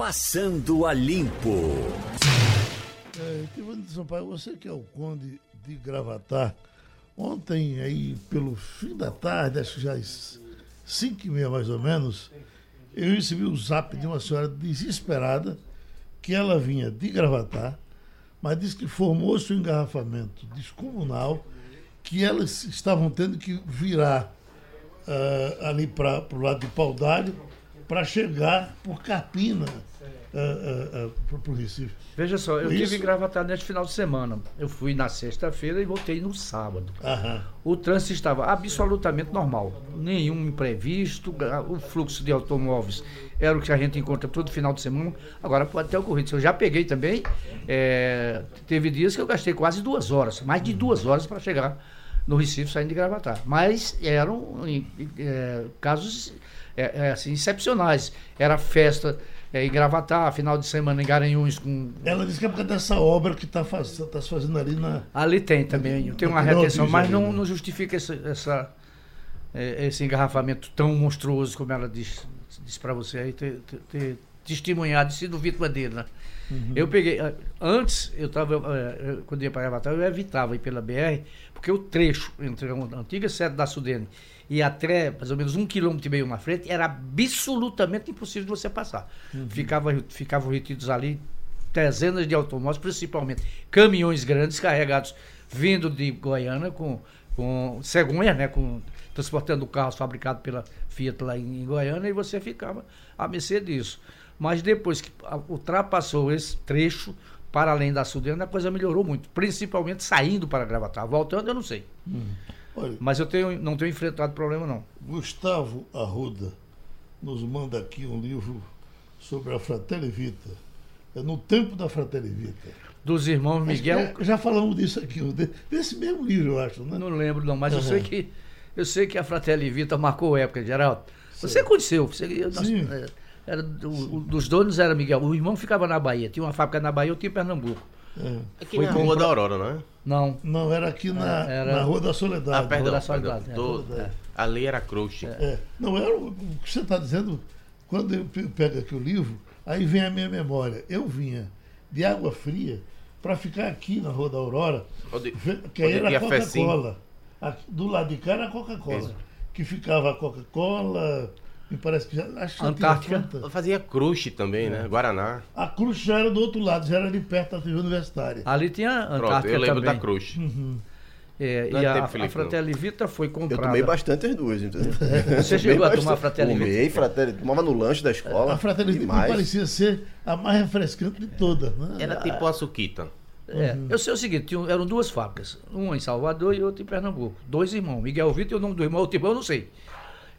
Passando a Limpo. É, Tivani de Sampaio, você que é o conde de Gravatar, ontem aí pelo fim da tarde, acho que já às 5 e meia mais ou menos, eu recebi o um zap de uma senhora desesperada que ela vinha de Gravatar, mas disse que formou-se um engarrafamento descomunal que elas estavam tendo que virar uh, ali para o lado de Paudalho para chegar por Carpina uh, uh, para o Recife. Veja só, eu Isso. tive em Gravatar neste final de semana. Eu fui na sexta-feira e voltei no sábado. Aham. O trânsito estava absolutamente normal. Nenhum imprevisto, o fluxo de automóveis era o que a gente encontra todo final de semana. Agora pode ter ocorrido. Eu já peguei também. é, teve dias que eu gastei quase duas horas, mais de duas horas para chegar no Recife saindo de Gravatar. Mas eram é, casos é, é, assim, excepcionais. Era festa é, em Gravatar, final de semana em Garanhuns com Ela disse que é por causa dessa obra que está faz, tá se fazendo ali na. Ali tem também, tem uma retenção, mas não, né? não justifica esse, essa, eh, esse engarrafamento tão monstruoso como ela disse, disse para você aí, ter, ter, ter testemunhado e sido vítima dele, né? Uhum. Eu peguei, eh, antes, eu estava, quando ia para Avatar, eu evitava ir pela BR, porque o trecho entre a antiga sede da Sudene e até mais ou menos um quilômetro e meio na frente era absolutamente impossível de você passar. Uhum. Ficava, ficavam retidos ali dezenas de automóveis, principalmente caminhões grandes carregados vindo de Goiânia com, com cegonha, né, com, transportando carros fabricados pela Fiat lá em, em Goiânia e você ficava à mercê disso. Mas depois que ultrapassou esse trecho para além da Sudene, a coisa melhorou muito, principalmente saindo para Gravatar. Voltando, eu não sei. Olha, Mas eu tenho, não tenho enfrentado problema, não. Gustavo Arruda nos manda aqui um livro sobre a Fratelli Vita. É no tempo da Fratelli Vita. Dos irmãos Miguel, Já, já falamos disso aqui, de- desse mesmo livro, eu acho, né? não lembro não, mas eu Uhum. sei que eu sei que a Fratelli Vita marcou época, Geraldo. Você conheceu, você, nós- Sim. é, era, do- dos donos era Miguel. O irmão ficava na Bahia, tinha uma fábrica na Bahia, outro em Pernambuco. É. Aqui Foi na compra- Rua da Aurora, não é? Não, Não, era aqui na, Era- na Rua da Ah, Soledade. perdão, da perdão. Soledade, é. Tô- Ali era Crush. É. Não, era o que você está dizendo, quando eu pe- pego aqui o livro, aí vem a minha memória. Eu vinha de água fria para ficar aqui na Rua da Aurora, Onde- que aí era. Coca-Cola. Do lado de cá era a Coca-Cola. Que ficava a Coca-Cola, me parece que já. Acho que Antártica. Eu fazia Crush também, É. né? Guaraná. A Cruz já era do outro lado, já era ali perto da TV Universitária. ali tinha Pronto, Antártica eu lembro também. da Crush. É, Não é e a, tempo, a Felipe, Fratelli Vita foi Eu comprada. tomei bastante as duas, entendeu? Você chegou a tomar bastante. Fratelli Vita? Tomei, Fratelli. Tomava no lanche da escola. A Fratelli Vita parecia ser a mais refrescante de todas. Né? Era tipo a Suquita. É, Eu sei o seguinte, tinham- eram duas fábricas, uma em Salvador e outra em Pernambuco. Dois irmãos, Miguel Vitor e o nome do irmão, outro irmão eu não sei.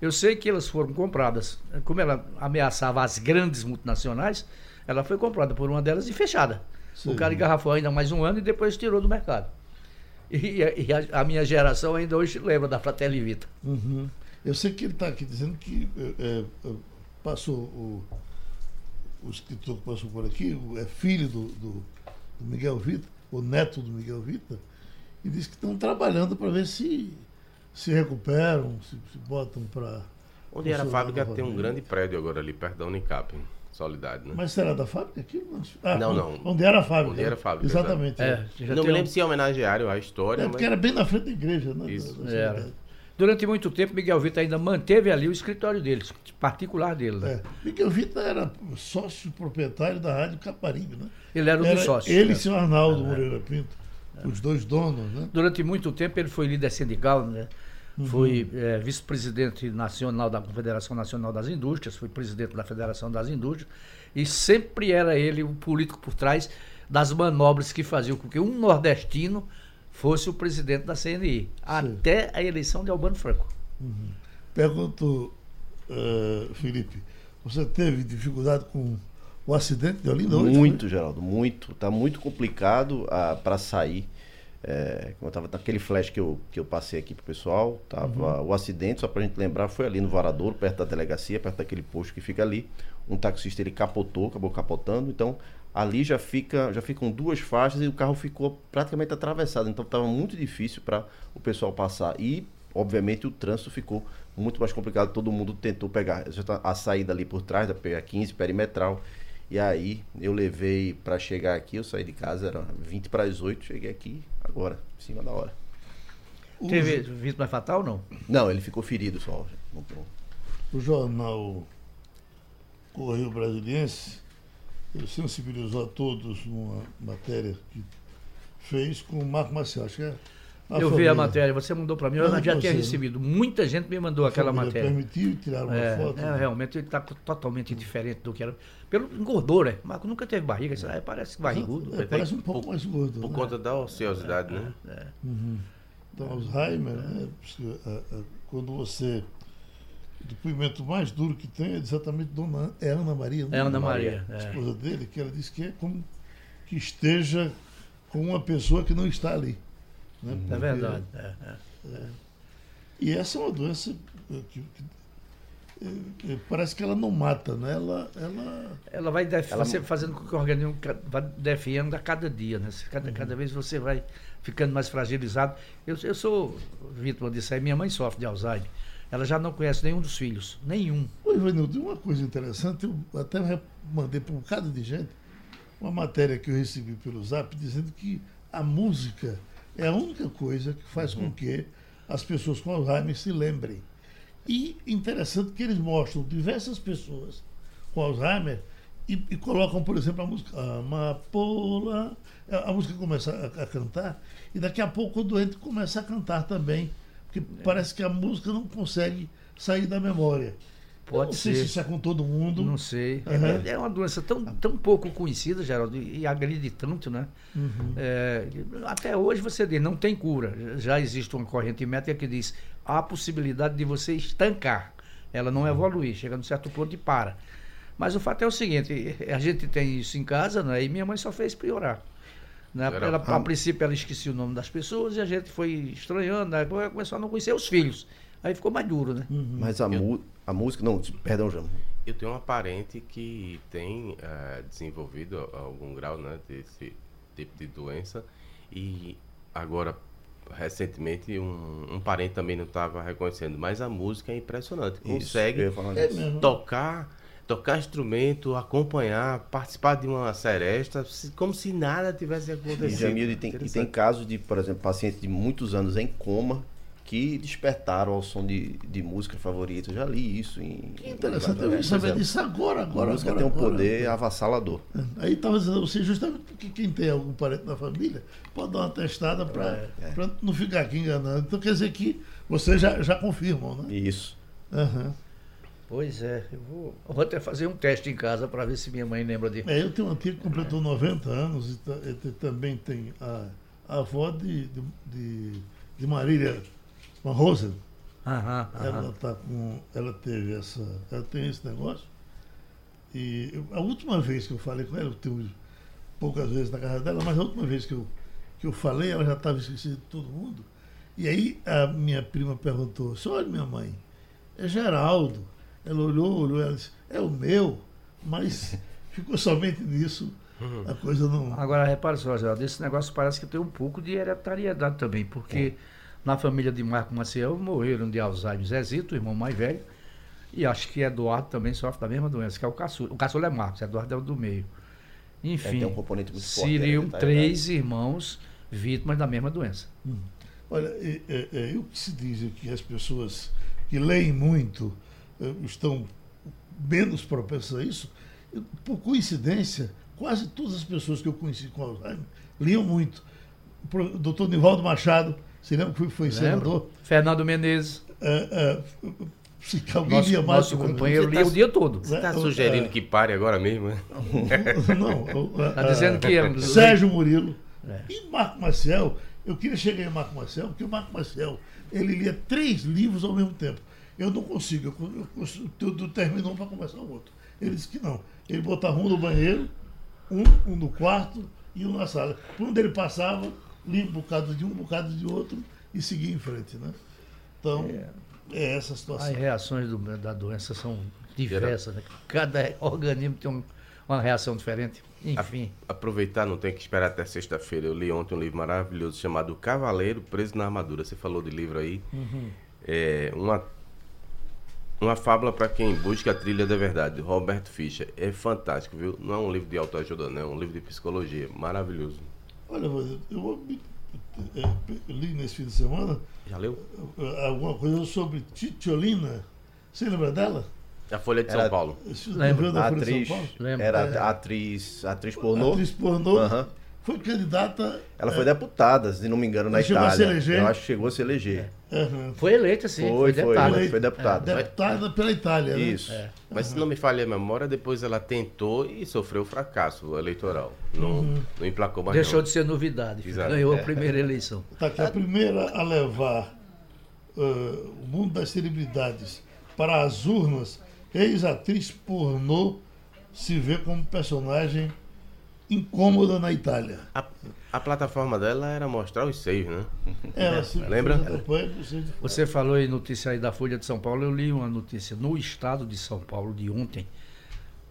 Eu sei que elas foram compradas, como ela ameaçava as grandes multinacionais, ela foi comprada por uma delas e fechada. Sim. O cara engarrafou ainda mais um ano e depois tirou do mercado. E, a- e a, a minha geração ainda hoje lembra da Fratelli Vita. Uhum. Eu sei que ele está aqui dizendo que é, é, passou o, o escritor que passou por aqui, é filho do, do- do Miguel Vita, o neto do Miguel Vita, e disse que estão trabalhando para ver se se recuperam, se, se botam para. Onde era a fábrica tem um grande prédio agora ali, perto da Unicap. Solidade, né? Mas será da fábrica aquilo? Ah, Não, onde- não. Onde era a fábrica. Onde era a fábrica, Exatamente. É, já não me um- lembro se é homenageário à história, É, mas porque era bem na frente da igreja, né? Isso. da- da Era. Durante muito tempo, Miguel Vitor ainda manteve ali o escritório dele, particular dele. né? É. Miguel Vita era sócio proprietário da Rádio Caparibe, né? Ele era um dos sócios. Ele e né? seu Arnaldo Moreira Pinto, os dois donos, né? Durante muito tempo ele foi líder sindical, né? Uhum. Foi eh, vice-presidente nacional da Confederação Nacional das Indústrias, foi presidente da Federação das Indústrias, e sempre era ele o político por trás das manobras que faziam com que um nordestino fosse o presidente da CNI, até a eleição de Albano Franco. Pergunto, eh, Felipe, você teve dificuldade com o acidente de Olinda hoje? Muito, Geraldo, muito. Tá muito complicado para sair. É, como eu tava naquele flash que eu, que eu passei aqui pro pessoal, tava o acidente, só pra gente lembrar, foi ali no Varadouro, perto da delegacia, perto daquele posto que fica ali. Um taxista ele capotou, acabou capotando, então ali já fica, já ficam duas faixas e o carro ficou praticamente atravessado, então estava muito difícil para o pessoal passar e obviamente o trânsito ficou muito mais complicado, todo mundo tentou pegar tá a saída ali por trás da PA15 perimetral E aí eu levei para chegar aqui, eu saí de casa, era 20 para as 8, cheguei aqui agora, em cima da hora. Teve vítima fatal ou não? Não, ele ficou ferido só. O jornal Correio Brasiliense ele sensibilizou a todos numa matéria que fez com o Marco Marcial. Acho que é eu vi a matéria, você mandou para mim, eu já tinha recebido. Muita gente me mandou aquela matéria. permitiu tirar uma é, foto? É, realmente ele está totalmente diferente do que era. Pelo engordou, né? Marco nunca teve barriga, isso aí parece barrigudo. É, parece um pouco mais gordo. Por né? conta da ociosidade, né? É. Uhum. Então, Alzheimer, né? quando você. O depoimento mais duro que tem é exatamente Dona é Ana Maria. É Ana Maria. A esposa dele, que ela disse que é como que esteja com uma pessoa que não está ali. Né? É verdade. É, é. É. E essa é uma doença que, que é, parece que ela não mata, né? Ela, ela... ela vai def... ela... Fazendo com que o organismo vá definhando a cada dia, né? Cada, uhum. cada vez você vai ficando mais fragilizado. Eu, eu sou vítima disso aí, minha mãe sofre de Alzheimer. Ela já não conhece nenhum dos filhos, nenhum. Oi, Ivanildo, uma coisa interessante, eu até mandei para um bocado de gente uma matéria que eu recebi pelo Zap dizendo que a música é a única coisa que faz com que as pessoas com Alzheimer se lembrem. E interessante que eles mostram diversas pessoas com Alzheimer e, e colocam, por exemplo, a música Amapola. A música começa a, a, cantar e daqui a pouco o doente começa a cantar também, porque é. parece que a música não consegue sair da memória. Pode não ser. sei se isso é com todo mundo. Não sei. Uhum. É, é, uma doença tão, tão pouco conhecida, Geraldo, e agride tanto, né? Uhum. É, até hoje você diz, não tem cura. Já existe uma corrente médica que diz há a possibilidade de você estancar. Ela não uhum. evoluir, chega num certo ponto e para. Mas o fato é o seguinte, a gente tem isso em casa, né? E minha mãe só fez piorar. Né? Ela, a princípio ela esquecia o nome das pessoas e a gente foi estranhando, né? começou a não conhecer os filhos. Aí ficou mais duro, né? Uhum. Mas a, eu, a música, não, perdão, João. Eu tenho uma parente que tem é, desenvolvido algum grau né, desse tipo de doença e agora recentemente um, um parente também não estava reconhecendo, mas a música é impressionante. Consegue é tocar tocar instrumento, acompanhar, participar de uma seresta, como se nada tivesse acontecido. E, tem, e tem casos de, por exemplo, pacientes de muitos anos em coma que despertaram ao som de, de música favorita. Eu já li isso em. Que interessante, eu vim saber disso agora, agora. A música agora, tem um agora. poder avassalador. Aí estava dizendo você, justamente porque quem tem algum parente na família pode dar uma testada para é, é. não ficar aqui enganando. Então quer dizer que vocês já, já confirmam, né? Isso. Uhum. Pois é, eu vou, eu vou até fazer um teste em casa para ver se minha mãe lembra de. É, eu tenho uma tia que completou 90 anos e também tem a, a avó de, de, de, de Marília uma Rosa. Aham, aham. Ela tá com. Ela teve essa. Ela tem esse negócio. E eu, a última vez que eu falei com ela, eu tenho poucas vezes na casa dela, mas a última vez que eu, que eu falei, ela já estava esquecida de todo mundo. E aí a minha prima perguntou, olha minha mãe, é Geraldo. Ela olhou, olhou, ela disse, é o meu, mas ficou somente nisso. Uhum. A coisa não. Agora, repare só, Geraldo, esse negócio parece que tem um pouco de hereditariedade também, porque. É na família de Marco Maciel morreram de Alzheimer Zezito, o irmão mais velho, e acho que Eduardo também sofre da mesma doença, que é o caçula. O caçula é Marcos, Eduardo é o do meio. Enfim, é, um componente muito forte, seriam né? três irmãos vítimas da mesma doença. Hum. Olha, é, é, é, o que se diz é que as pessoas que leem muito é, estão menos propensas a isso. Por coincidência, quase todas as pessoas que eu conheci com Alzheimer liam muito. O doutor Nivaldo Machado, você lembra que foi, senador? Fernando Menezes. É, é, se nosso, mais. Nosso companheiro lia tá, o dia todo. Você está sugerindo é, que pare agora mesmo? Né? Não. Está dizendo que. Sérgio Murilo. É. E Marco Maciel. Eu queria chegar em Marco Maciel, porque o Marco Maciel ele lia três livros ao mesmo tempo. Eu não consigo. Eu, eu, eu, eu termino um para começar o outro. Ele disse que não. Ele botava um no banheiro, um, um no quarto e um na sala. Por onde ele passava, lia um bocado de um, um bocado de outro e seguia em frente, né? Então, é, é essa a situação. As reações do, da doença são diversas, né? Cada organismo tem um, uma reação diferente. Enfim. A, aproveitar, não tem que esperar até sexta-feira. Eu li ontem um livro maravilhoso chamado Cavaleiro Preso na Armadura. Você falou de livro aí. Uhum. É, uma Uma fábula para quem busca a trilha da verdade, Roberto Fischer. É fantástico, viu? Não é um livro de autoajuda, não, é um livro de psicologia. Maravilhoso. Olha, eu vou me- é, li nesse fim de semana Já leu? é, alguma coisa sobre Titiolina. Você lembra dela? A Folha de Era- São Paulo. Governo da A Folha de atriz, São Paulo? Lembro. era É. a atriz, atriz pornô. Atriz pornô. Aham. Foi candidata. Ela foi deputada, se não me engano, na Ela chegou a se Itália. eleger? Eu acho que chegou a se eleger. aham, Foi eleita, sim. Foi, Foi, foi, deputada. foi, foi deputada. deputada pela Itália. né? Isso. Mas se não me falha a memória, depois ela tentou e sofreu fracasso eleitoral. Não, não emplacou mais Deixou não. de ser novidade. Exato. Ganhou É. a primeira eleição. Tá aqui, a primeira a levar ah, o mundo das celebridades para as urnas, ex-atriz pornô se vê como personagem incômoda na Itália. A, a plataforma dela era mostrar os seios, né? Ela se Lembra? fez a campanha por ser de- Você falou em notícia aí da Folha de São Paulo. Eu li uma notícia no estado de São Paulo de ontem,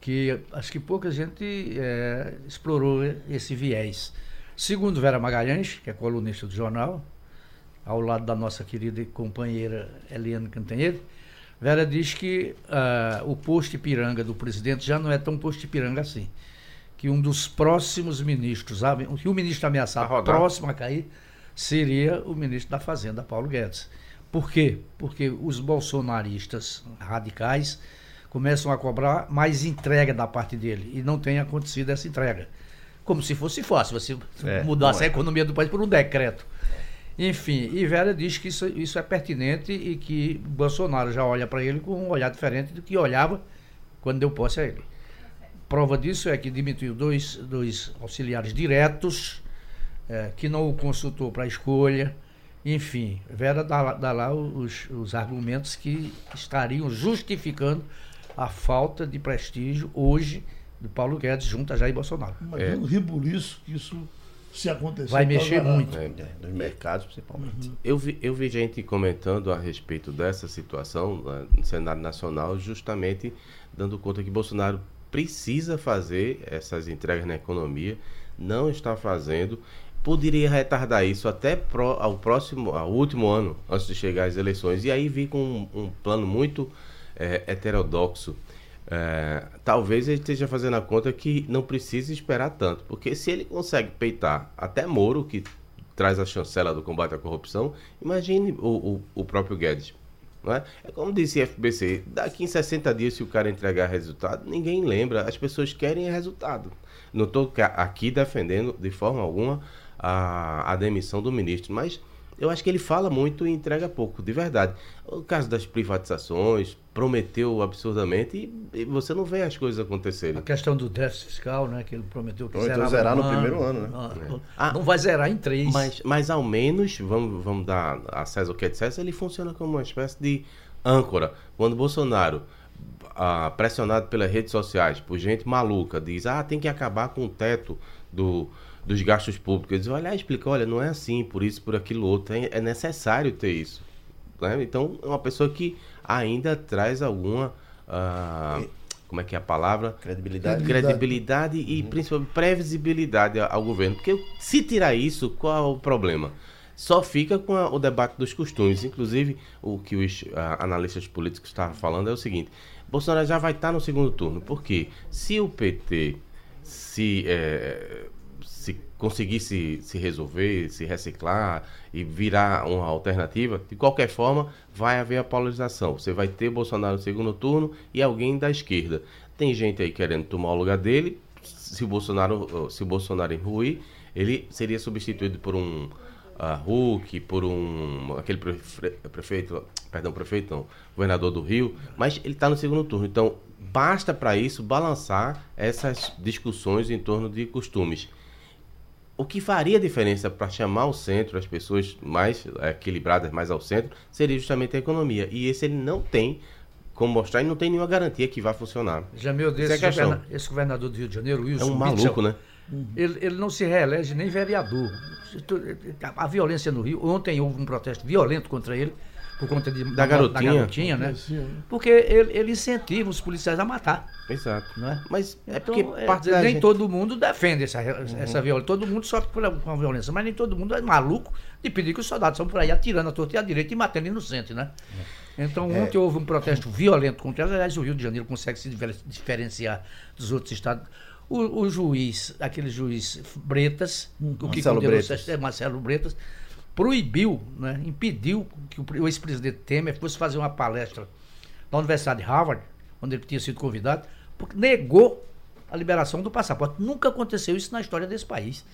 que acho que pouca gente eh, explorou esse viés. Segundo Vera Magalhães, que é colunista do jornal, ao lado da nossa querida companheira Eliane Cantanhede, Vera diz que ah, o posto Ipiranga do presidente já não é tão posto Ipiranga assim. Que um dos próximos ministros, que o ministro ameaçado A próximo a cair, seria o ministro da Fazenda, Paulo Guedes. Por quê? Porque os bolsonaristas radicais começam a cobrar mais entrega da parte dele e não tem acontecido essa entrega. Como se fosse fácil você É, mudasse é. a economia do país por um decreto. Enfim, e Vera diz que isso, isso é pertinente e que Bolsonaro já olha para ele com um olhar diferente do que olhava quando deu posse a ele. Prova disso é que demitiu dois, dois auxiliares diretos, eh, que não o consultou para a escolha. Enfim, Vera dá, lá- dá lá os, os argumentos que estariam justificando a falta de prestígio hoje do Paulo Guedes junto a Jair Bolsonaro. Imagina o ribuliço que isso se acontecer. Vai mexer muito. É. É, nos mercados, principalmente. Eu vi, eu vi gente comentando a respeito dessa situação né, no cenário nacional, justamente dando conta que Bolsonaro precisa fazer essas entregas na economia, não está fazendo, poderia retardar isso até pro, ao próximo, ao último ano, antes de chegar às eleições, e aí vir com um, um plano muito eh, heterodoxo. É, talvez ele esteja fazendo a conta que não precisa esperar tanto, porque se ele consegue peitar até Moro, que traz a chancela do combate à corrupção, imagine o, o, o próprio Guedes. Não é? é como disse FBC, daqui em 60 dias, se o cara entregar resultado, ninguém lembra, as pessoas querem resultado. Não estou aqui defendendo de forma alguma a, a demissão do ministro, mas eu acho que ele fala muito e entrega pouco, de verdade. O caso das privatizações, prometeu absurdamente e, e você não vê as coisas acontecerem. A questão do déficit fiscal, né? Que ele prometeu que zerava zerar no ano. primeiro ano, né? Não, Ah. não vai zerar em três. Mas, mas ao menos, vamos, vamos dar a César o que é de César, ele funciona como uma espécie de âncora. Quando Bolsonaro, ah, pressionado pelas redes sociais, por gente maluca, diz, ah, tem que acabar com o teto do, dos gastos públicos. Ele vai lá e explica, olha, não é assim, por isso, por aquilo outro, é, é necessário ter isso. né? Então, é uma pessoa que ainda traz alguma... ah, como é que é a palavra? Credibilidade. Credibilidade. e principalmente previsibilidade ao governo. Porque se tirar isso, qual é o problema? Só fica com a- o debate dos costumes. Inclusive, o que os ah, analistas políticos estavam falando é o seguinte: Bolsonaro já vai estar no segundo turno. Por quê? Se o PT se, eh, se conseguir se, se resolver, se reciclar e virar uma alternativa, de qualquer forma, vai haver a polarização. Você vai ter Bolsonaro no segundo turno e alguém da esquerda. Tem gente aí querendo tomar o lugar dele. Se Bolsonaro, se o Bolsonaro ruir, ele seria substituído por um uh, Hulk, por um aquele prefe- prefeito, perdão, prefeito não, governador do Rio, mas ele está no segundo turno. Então, basta para isso balançar essas discussões em torno de costumes. O que faria diferença para chamar o centro, as pessoas mais eh, equilibradas mais ao centro, seria justamente a economia. E esse ele não tem como mostrar e não tem nenhuma garantia que vai funcionar. Jamil, é desse questão. governa- esse governador do Rio de Janeiro, É Wilson um Witzel, maluco, né? Ele, ele não se reelege nem vereador. A violência no Rio, ontem houve um protesto violento contra ele, por conta de, Da garotinha. garotinha, né? Esse ano. Porque ele, ele incentiva os policiais a matar, Exato. não é? Mas é Então, porque é, parte da nem gente- todo mundo defende essa, essa violência. Todo mundo sofre por, com a violência, mas nem todo mundo é maluco de pedir que os soldados são por aí atirando a torta e à direita e matando inocente, né? Então, ontem houve um protesto violento contra ela. Aliás, o Rio de Janeiro consegue se difer- diferenciar dos outros estados. O, o juiz, aquele juiz Bretas, o que Marcelo condenou Bretas. é, Marcelo Bretas, proibiu, né, impediu que o, pre- o ex-presidente Temer fosse fazer uma palestra na Universidade de Harvard, onde ele tinha sido convidado, porque negou a liberação do passaporte. Nunca aconteceu isso na história desse país.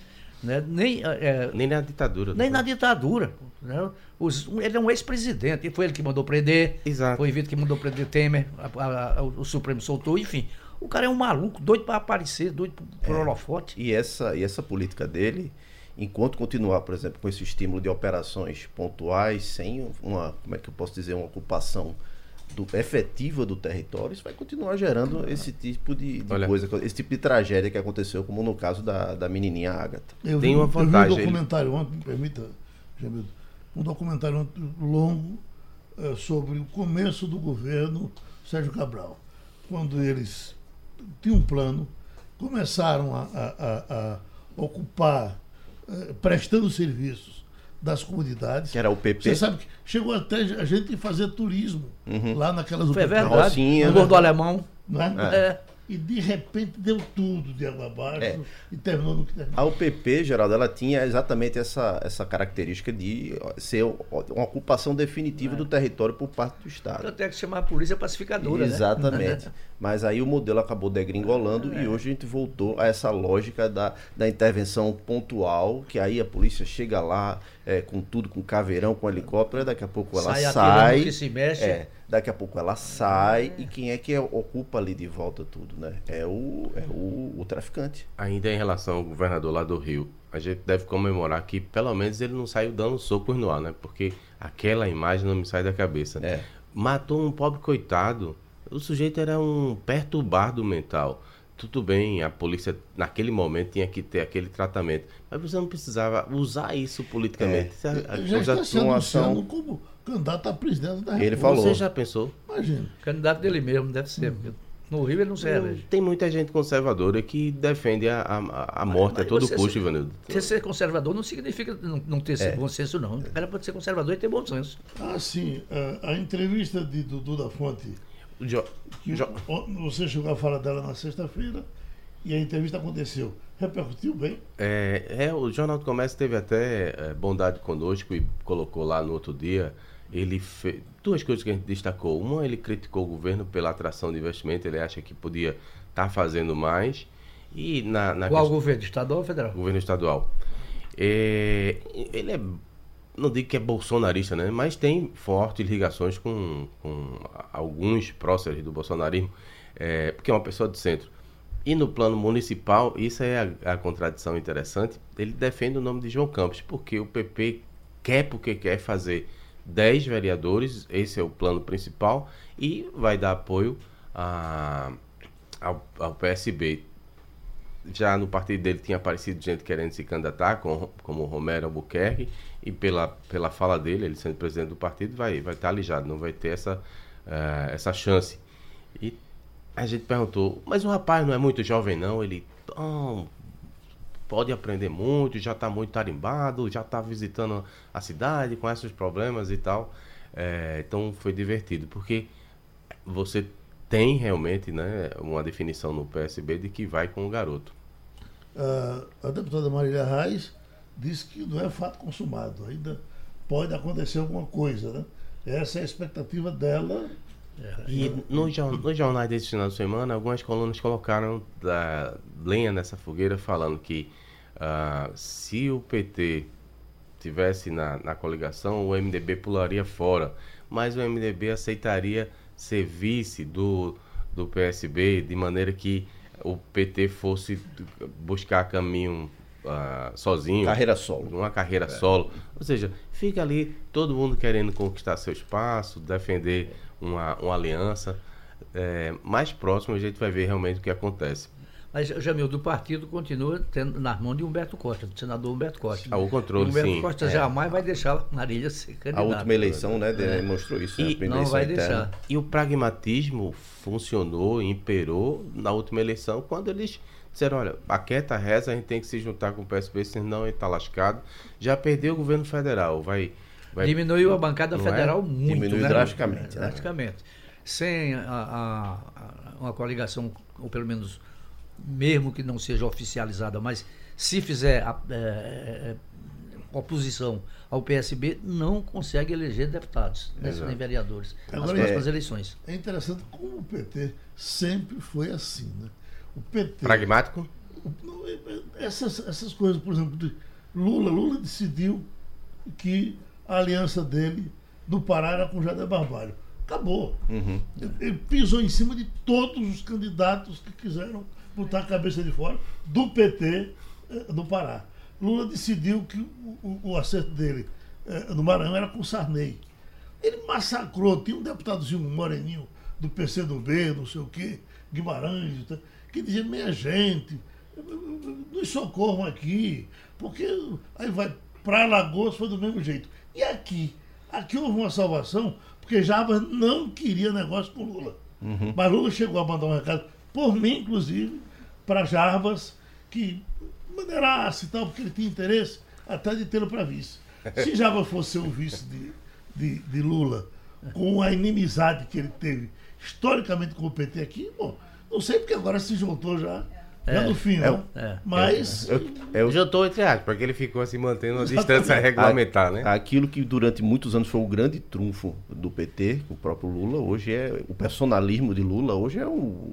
Né? Nem, eh, Nem na ditadura. nem né? na ditadura. né? Os- ele é um ex-presidente, e foi ele que mandou prender, Exato. foi Vitor que mandou prender Temer, a- a- a- o Supremo soltou, enfim. O cara é um maluco, doido para aparecer, doido por, por holofote. E essa, e essa política dele, enquanto continuar, por exemplo, com esse estímulo de operações pontuais, sem uma, como é que eu posso dizer, uma ocupação do, efetiva do território, isso vai continuar gerando esse tipo de, de Olha. coisa, esse tipo de tragédia que aconteceu, como no caso da, da menininha Agatha. Eu Tem vi, uma eu vi vantagem, um ele- documentário ontem, me permita, Jamildo, um documentário ontem longo eh, sobre o começo do governo Sérgio Cabral. Quando eles tinham um plano, começaram a, a- a- a ocupar, eh, prestando serviços das comunidades. Que era o PP. Você sabe que chegou até a gente fazer turismo lá naquelas Foi verdade. Rocinha, o né? gordo alemão. não é? É. E de repente deu tudo de água abaixo É. e terminou no que terminou. A UPP, Geraldo, ela tinha exatamente essa, essa característica de ser uma ocupação definitiva do território por parte do Estado. Tanto é que chamar a polícia pacificadora, né? Exatamente. Mas aí o modelo acabou degringolando e hoje a gente voltou a essa lógica da, da intervenção pontual, que aí a polícia chega lá é, com tudo, com caveirão, com helicóptero, daqui a pouco ela Sai sai. que se mexe. é, daqui a pouco ela sai e quem é que é- ocupa ali de volta tudo, né? É o, é o, o traficante. Ainda em relação ao governador lá do Rio, a gente deve comemorar que pelo menos ele não saiu dando socos no ar, né? Porque aquela imagem não me sai da cabeça. É. Matou um pobre coitado. O sujeito era um perturbado mental. Tudo bem, a polícia naquele momento tinha que ter aquele tratamento. Mas você não precisava usar isso politicamente. A- Ele já está se uma ação- como candidato a presidente da Ele República. falou. Você já pensou? Imagina. Candidato dele mesmo, deve ser. porque No Rio ele não se elege. Tem muita gente conservadora que defende a, a, a morte mas a todo você- custo, Ivanildo. Você ser conservador não significa não, não ter É. bom senso, não. O cara pode ser conservador e ter bom senso. Ah, sim. A, a entrevista de Dudu da Fonte, Jo- Jo- você chegou a falar dela na sexta-feira e a entrevista aconteceu. Repercutiu bem? É, é, o Jornal do Comércio teve até é, bondade conosco e colocou lá no outro dia. Ele fez duas coisas que a gente destacou. Uma, ele criticou o governo pela atração de investimento, ele acha que podia estar fazendo mais. E na, na Qual questão- governo? Estadual ou federal? governo estadual. É, ele é, não digo que é bolsonarista, né? Mas tem fortes ligações com, com alguns próceres do bolsonarismo, é, porque é uma pessoa do centro. E no plano municipal, isso é a, a contradição interessante, ele defende o nome de João Campos, porque o PP quer porque quer fazer 10 vereadores, esse é o plano principal, e vai dar apoio a, ao, ao PSB já no partido dele tinha aparecido gente querendo se candidatar, com- como Romero Albuquerque, e pela, pela fala dele, ele sendo presidente do partido, vai vai estar alijado, não vai ter essa, eh, essa chance. E a gente perguntou, mas o rapaz não é muito jovem não? Ele, "Não, pode aprender muito, já está muito tarimbado, já está visitando a cidade, conhece os problemas e tal. Eh, então foi divertido, porque você tem realmente né, uma definição no PSB de que vai com o garoto. Ah, a deputada Marília Reis disse que não é fato consumado. Ainda pode acontecer alguma coisa, né? Essa é a expectativa dela. E no, jor- nos jornais desse final de semana, algumas colunas colocaram da lenha nessa fogueira falando que ah, se o PT tivesse na, na coligação, o MDB pularia fora. Mas o MDB aceitaria ser vice do, do PSB de maneira que o PT fosse buscar caminho ah, sozinho. Carreira solo. Uma carreira solo. Ou seja, fica ali todo mundo querendo conquistar seu espaço, defender uma, uma aliança. É, mais próximo a gente vai ver realmente o que acontece. Mas, Jamil, do partido continua tendo nas mãos de Humberto Costa, do senador Humberto Costa. Ah, o controle, Humberto sim. Costa É. jamais vai deixar Marília ser A candidato. última eleição, né, demonstrou isso. né, E a primeira não vai interna. deixar. E o pragmatismo funcionou, imperou na última eleição, quando eles disseram, olha, a reza, a gente tem que se juntar com o PSB, senão ele está lascado. Já perdeu o governo federal, vai Vai- Diminuiu a bancada é? federal muito. Diminuiu né? drasticamente, né? Drasticamente. Sem a, a- a- uma coligação, ou pelo menos, mesmo que não seja oficializada, mas se fizer a- é, é, oposição ao PSB, não consegue eleger deputados, né, nem vereadores, nas Agora, próximas é- eleições. É interessante como o PT sempre foi assim, né? O PT. Pragmático? É- Essas, essas coisas, por exemplo, de Lula, Lula decidiu que a aliança dele no Pará era com Jader Barbalho. Acabou. Uhum. Ele- Ele pisou em cima de todos os candidatos que quiseram botar a cabeça de fora do PT eh, no Pará. Lula decidiu que o, o- acerto dele eh, no Maranhão era com Sarney. Ele massacrou, tinha um deputadozinho moreninho do PCdoB, não sei o quê, Guimarães, tá, que dizia, minha gente, nos socorram aqui, porque aí vai para Alagoas foi do mesmo jeito. E aqui? Aqui houve uma salvação, porque Jabas não queria negócio com Lula. Mas Lula chegou a mandar um recado, por mim, inclusive, para Jarbas, que maneirasse e tal, porque ele tinha interesse até de tê-lo para vice. Se Jarbas fosse o vice de, de, de Lula, com a inimizade que ele teve historicamente com o PT aqui, bom, não sei porque agora se juntou já, já no fim, é, né? é. Mas Eu, eu, Eu estou entre aspas, porque ele ficou se mantendo uma distância regulamentar, né? Aquilo que durante muitos anos foi o grande trunfo do PT, o próprio Lula, hoje é o personalismo de Lula, hoje é um,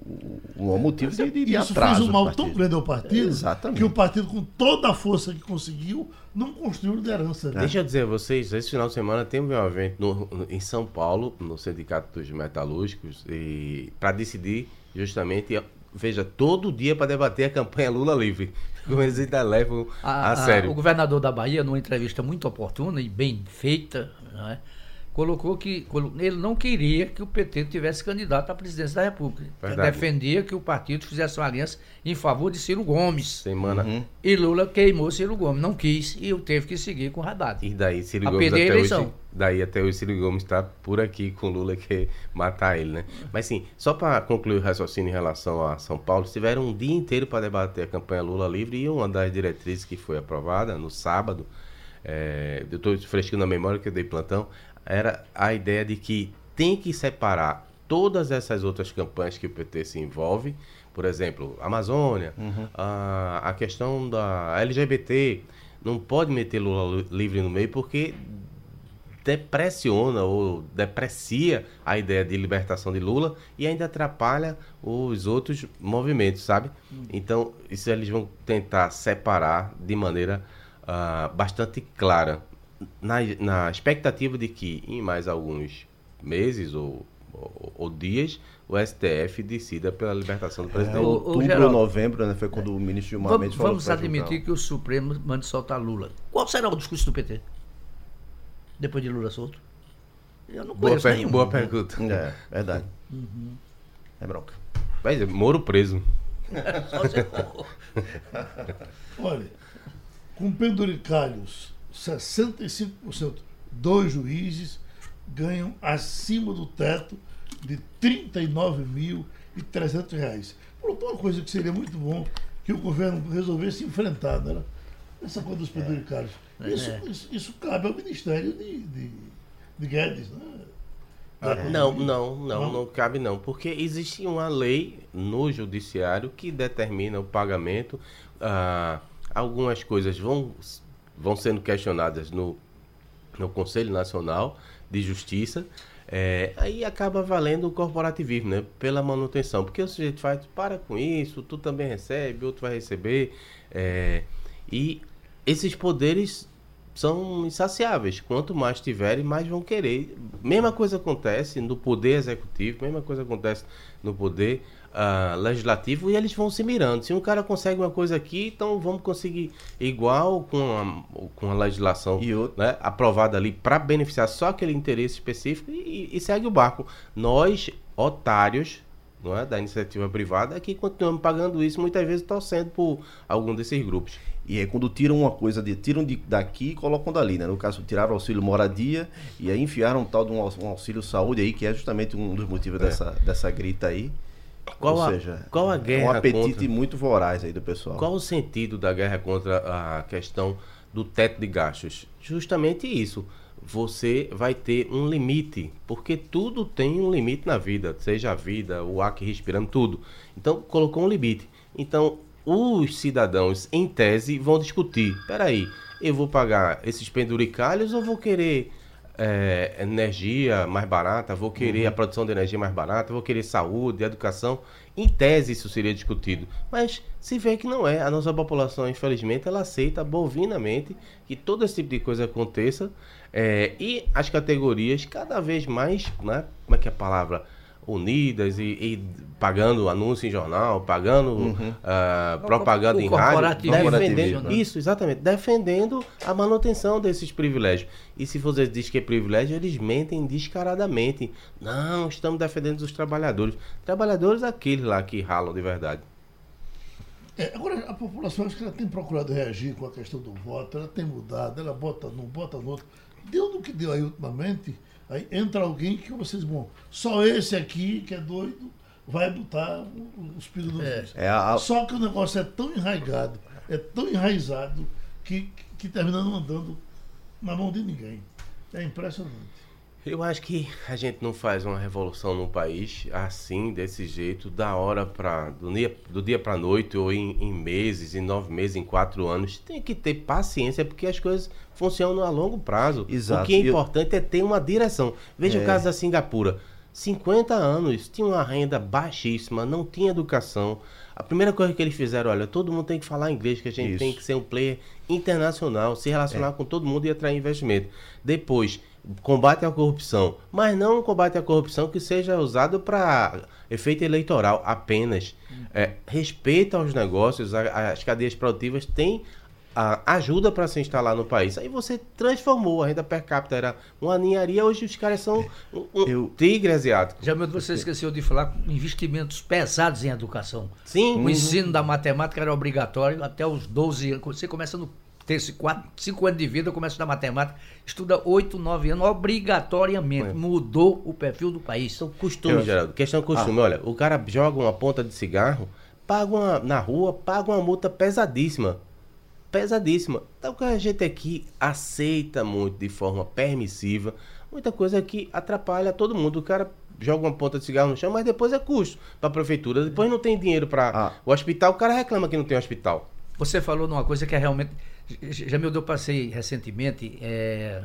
um motivo de, de, de isso atraso. fez um mal tão grande ao partido Exatamente. que o partido, com toda a força que conseguiu, não construiu liderança. Deixa eu dizer a vocês, esse final de semana teve um evento no- no- em São Paulo, no Sindicato dos Metalúrgicos, e para decidir justamente, veja, todo dia para debater a campanha Lula livre. Como eles ainda levam a, A- sério. o governador da Bahia, numa entrevista muito oportuna e bem feita, né, colocou que ele não queria que o PT tivesse candidato à presidência da República. Ele Verdade. defendia que o partido fizesse uma aliança em favor de Ciro Gomes. Semana. Uhum. E Lula queimou Ciro Gomes, não quis e eu teve que seguir com o Haddad. E daí Ciro A Gomes até hoje, eleição. daí até hoje Ciro Gomes está por aqui com Lula que matar ele, né? Mas sim, só para concluir o raciocínio em relação a São Paulo, tiveram um dia inteiro para debater a campanha Lula livre e uma das diretrizes que foi aprovada no sábado, é, eu estou fresquinho na memória que eu dei plantão, era a ideia de que tem que separar todas essas outras campanhas que o PT se envolve, por exemplo, Amazônia, a, a questão da LGBT, não pode meter Lula li- livre no meio porque depressiona ou deprecia a ideia de libertação de Lula e ainda atrapalha os outros movimentos, sabe? Então, isso eles vão tentar separar de maneira ah, bastante clara, na, na expectativa de que em mais alguns meses ou, ou, ou dias o STF decida pela libertação do É, presidente. o- outubro ou Geraldo, novembro, né? Foi quando o ministro Gilmar Vamos, Mendes falou vamos admitir que o Supremo mande soltar Lula. Qual será o discurso do PT? Depois de Lula solto? Eu não Boa, conheço per- nenhum. boa pergunta. É, verdade. É bronca. Mas é, Moro preso. Só se for. Olha, com penduricalhos, 65% dos juízes ganham acima do teto de 39.300 reais. Pronto, uma coisa que seria muito bom que o governo resolvesse enfrentar, né? Essa coisa dos penduricalhos. Isso, É. isso, isso cabe ao Ministério de, de, de Guedes, né? Da Não, não, não, não cabe não, porque existe uma lei no judiciário que determina o pagamento. ah, algumas coisas vão, vão sendo questionadas no, no Conselho Nacional de Justiça. é, aí acaba valendo o corporativismo, né? Pela manutenção. Porque o sujeito faz, para com isso, tu também recebe, outro vai receber. é, e esses poderes são insaciáveis. Quanto mais tiverem, mais vão querer. Mesma coisa acontece no poder executivo, mesma coisa acontece no poder ah, legislativo e eles vão se mirando. Se um cara consegue uma coisa aqui, então vamos conseguir igual com a, com a legislação E né, aprovada ali para beneficiar só aquele interesse específico e, e segue o barco. Nós, otários, é, da iniciativa privada, aqui continuamos pagando isso, muitas vezes torcendo por algum desses grupos. E aí quando tiram uma coisa de tiram de, daqui e colocam dali, né? No caso, tiraram o auxílio moradia e aí enfiaram um tal de um, aux- auxílio saúde aí, que é justamente um dos motivos dessa, dessa grita aí. Qual Ou a- seja, qual a é guerra um apetite contra- muito voraz aí do pessoal. Qual o sentido da guerra contra a questão do teto de gastos? Justamente isso. você vai ter um limite, porque tudo tem um limite na vida, seja a vida, o ar que respiramos, tudo. Então, colocou um limite. Então, os cidadãos, em tese, vão discutir: peraí, eu vou pagar esses penduricalhos ou vou querer é, energia mais barata, vou querer uhum. a produção de energia mais barata, vou querer saúde, educação. Em tese isso seria discutido, mas se vê que não é. A nossa população, infelizmente, ela aceita bovinamente que todo esse tipo de coisa aconteça é, e as categorias cada vez mais, né, como é que é a palavra? Unidas e, e, pagando anúncio em jornal, pagando uhum. uh, propaganda o, em rádio, defendendo, isso exatamente, defendendo a manutenção desses privilégios. E se você diz que é privilégio, eles mentem descaradamente. Não, estamos defendendo os trabalhadores. Trabalhadores aqueles lá que ralam de verdade. É, agora, a população acho que ela tem procurado reagir com a questão do voto, ela tem mudado, ela bota num, bota no outro. Deu no que deu aí ultimamente Aí entra alguém que vocês vão. Só esse aqui, que é doido, vai botar os pilos do é. é a... Só que o negócio é tão enraigado, é tão enraizado, que, que termina não andando na mão de ninguém. É impressionante. Eu acho que a gente não faz uma revolução num país assim, desse jeito, da hora para do dia, do dia para noite, ou em, em, meses, em nove meses, em quatro anos. Tem que ter paciência, porque as coisas funcionam a longo prazo. Exato. O que é importante Eu... é ter uma direção. Veja é. o caso da Singapura. 50 anos, tinha uma renda baixíssima, não tinha educação. A primeira coisa que eles fizeram, olha, todo mundo tem que falar inglês, que a gente Isso. tem que ser um player internacional, se relacionar é. com todo mundo e atrair investimento. Depois, combate à corrupção, mas não um combate à corrupção que seja usado para efeito eleitoral apenas. É, respeito aos negócios, as cadeias produtivas têm a ajuda para se instalar no país. Aí você transformou a renda per capita, era uma ninharia, hoje os caras são um, um Eu... tigre asiático. Já você esqueceu de falar investimentos pesados em educação. Sim. O ensino da matemática era obrigatório até os 12 anos. Você começa no ter quatro, cinco anos de vida, começa a estudar matemática, estuda oito, nove anos, obrigatoriamente. É. Mudou o perfil do país. São costumes, Geraldo. Questão de costume. Ah. Olha, o cara joga uma ponta de cigarro, paga uma, na rua, paga uma multa pesadíssima. Pesadíssima. Então a gente aqui aceita muito de forma permissiva, muita coisa que atrapalha todo mundo. O cara joga uma ponta de cigarro no chão, mas depois é custo para a prefeitura. Depois não tem dinheiro para ah. o hospital, o cara reclama que não tem hospital. Você falou numa coisa que é realmente já me deu passei recentemente é,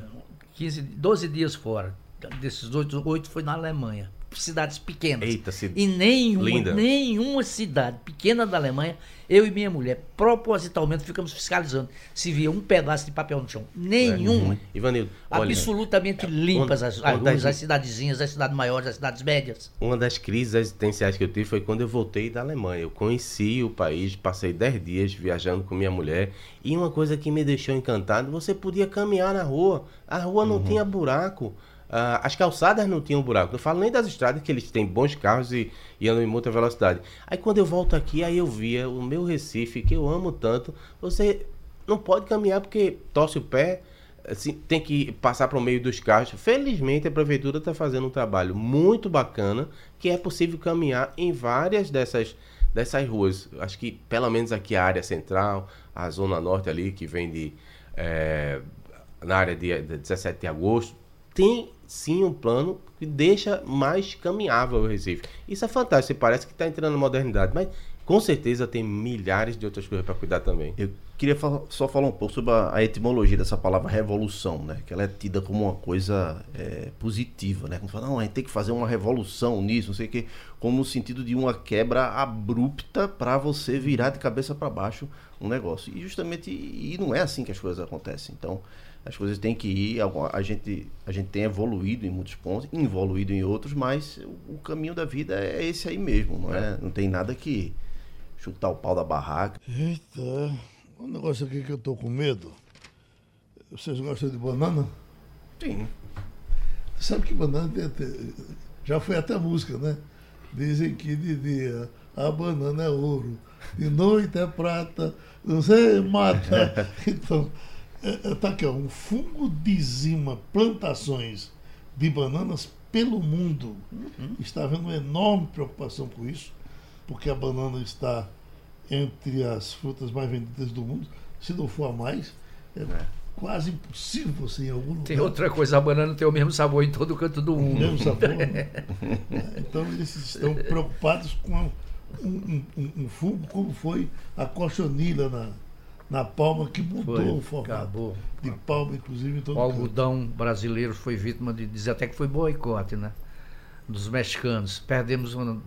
15, 12 dias fora. Desses oito, oito foi na Alemanha cidades pequenas. Eita, e nenhuma, nenhuma cidade pequena da Alemanha, eu e minha mulher, propositalmente ficamos fiscalizando se via um pedaço de papel no chão. Nenhum. É, Ivanildo, absolutamente olha, limpas as, as ruas, as cidadezinhas, as cidades maiores, as cidades médias. Uma das crises existenciais que eu tive foi quando eu voltei da Alemanha. Eu conheci o país, passei 10 dias viajando com minha mulher, e uma coisa que me deixou encantado, você podia caminhar na rua. A rua não uhum. tinha buraco. Uh, as calçadas não tinham buraco. Não falo nem das estradas, que eles têm bons carros e, e andam em muita velocidade. Aí quando eu volto aqui, aí eu via o meu Recife, que eu amo tanto. Você não pode caminhar porque torce o pé, assim, tem que passar para o meio dos carros. Felizmente a prefeitura está fazendo um trabalho muito bacana, que é possível caminhar em várias dessas, dessas ruas. Acho que pelo menos aqui a área central, a zona norte ali, que vem de. É, na área de, de 17 de agosto, tem sim um plano que deixa mais caminhável o Recife. Isso é fantástico, parece que está entrando na modernidade, mas com certeza tem milhares de outras coisas para cuidar também. Eu queria só falar um pouco sobre a, etimologia dessa palavra revolução, né? Que ela é tida como uma coisa é, positiva, né? Como fala, não, a gente tem que fazer uma revolução nisso, não sei o quê, como no sentido de uma quebra abrupta para você virar de cabeça para baixo um negócio. E justamente, e não é assim que as coisas acontecem. Então, as coisas têm que ir. A gente, a gente tem evoluído em muitos pontos, evoluído em outros, mas o, caminho da vida é esse aí mesmo, não é? Não tem nada que chutar o pau da barraca. Eita, um negócio aqui que eu tô com medo. Vocês gostam de banana? Sim. Sabe que banana tem, tem, já foi até música, né? Dizem que de dia a banana é ouro, de noite é prata, não sei, mata. Então, Está é, aqui, ó, um fungo dizima plantações de bananas pelo mundo. Uhum. Está havendo uma enorme preocupação com isso, porque a banana está entre as frutas mais vendidas do mundo, se não for a mais. É, quase impossível você em algum lugar. Tem outra coisa, a banana tem o mesmo sabor em todo canto do O mundo. mesmo sabor. né? Então eles estão preocupados com um, um, um- um fungo como foi a cochonilha na, na palma, que mudou Foi, o formato acabou. de palma, inclusive, em todo O canto. algodão brasileiro foi vítima de dizer até que foi boicote, né? Dos mexicanos. Perdemos uma,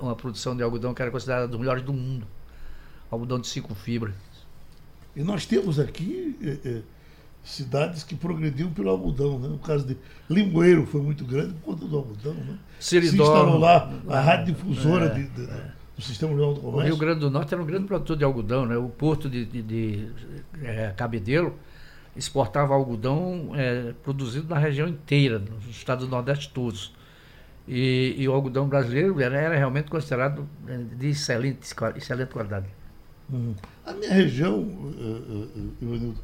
uma produção de algodão que era considerada dos melhores do mundo. Algodão de cinco fibras. E nós temos aqui eh, eh, cidades que progrediram pelo algodão, né? No caso de Limoeiro foi muito grande por conta do algodão, né? Se Seridó, instalou lá a rádio difusora de- de- do Sistema Jornal do O Rio Comércio. Grande do Norte era um grande produtor de algodão, né? O porto de, de, de, eh, Cabedelo exportava algodão eh, produzido na região inteira, nos estados do Nordeste todos. E, e o algodão brasileiro era, era realmente considerado eh, de excelente, excelente qualidade. Uhum. A minha região, eh, eh, Ivanildo,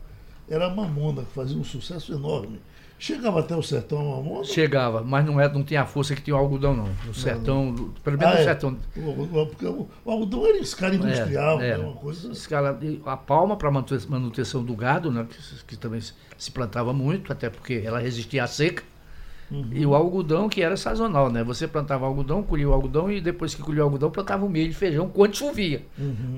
era a mamona, que fazia um sucesso enorme. Chegava até o sertão a mamona. Chegava, mas não, é, não tinha a força que tinha o algodão, não. No sertão, do- pelo menos Ah, no é. sertão. Porque o, o algodão era em escala industrial, É, é. né? uma coisa. De- a palma para manutenção do gado, né, que, que também se, plantava muito, até porque ela resistia à seca. E o algodão que era sazonal, né? Você plantava algodão, colhia o algodão e depois que colhia o algodão plantava o milho e feijão quando chovia.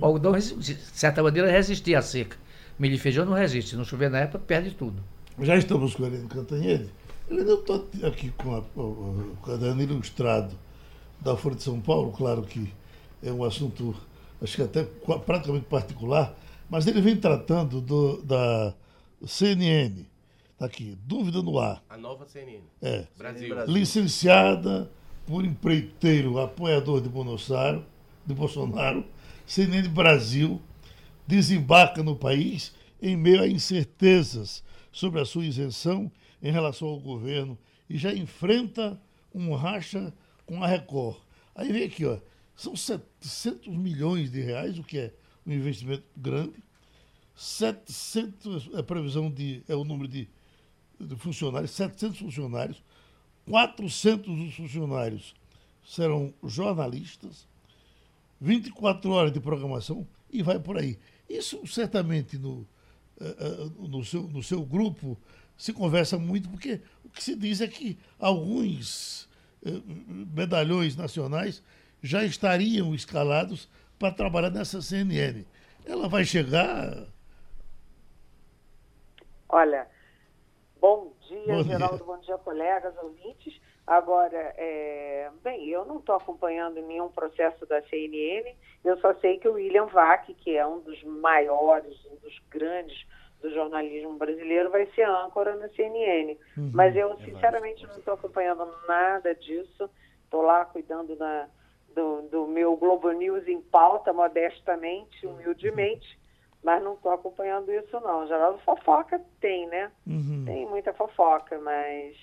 O algodão, de certa maneira, resistia à seca. Milho e feijão não resiste. Se não chover na época, perde tudo. Já estamos com a Helene Cantanhede. Helene, eu estou aqui com a- o, o caderno ilustrado da Folha de São Paulo, claro que é um assunto, acho que até praticamente particular, mas ele vem tratando do, da CNN. Está aqui, dúvida no ar. A nova CNN. É. Brasil. Brasil. licenciada por empreiteiro apoiador de Bolsonaro, de Bolsonaro, CNN Brasil desembarca no país em meio a incertezas sobre a sua isenção em relação ao governo e já enfrenta um racha com a Record. Aí vem aqui, ó, são 700 milhões de reais, o que é um investimento grande. 700, a previsão de, é o número de, de funcionários, 700 funcionários, 400 dos funcionários serão jornalistas, 24 horas de programação e vai por aí. Isso certamente no, eh, eh, no, seu, no seu grupo se conversa muito, porque o que se diz é que alguns eh, medalhões nacionais já estariam escalados para trabalhar nessa CNN. Ela vai chegar. Olha, bom dia, Bom dia. Geraldo, bom dia, colegas, ouvintes. Agora, é, bem, eu não estou acompanhando nenhum processo da CNN, eu só sei que o William Vac, que é um dos maiores, um dos grandes do jornalismo brasileiro, vai ser âncora na CNN. Mas eu, sinceramente, não estou acompanhando nada disso. Estou lá cuidando da, do, do meu Globo News em pauta, modestamente, humildemente, mas não estou acompanhando isso, não. Geraldo, fofoca tem, né? Uhum. Tem muita fofoca, mas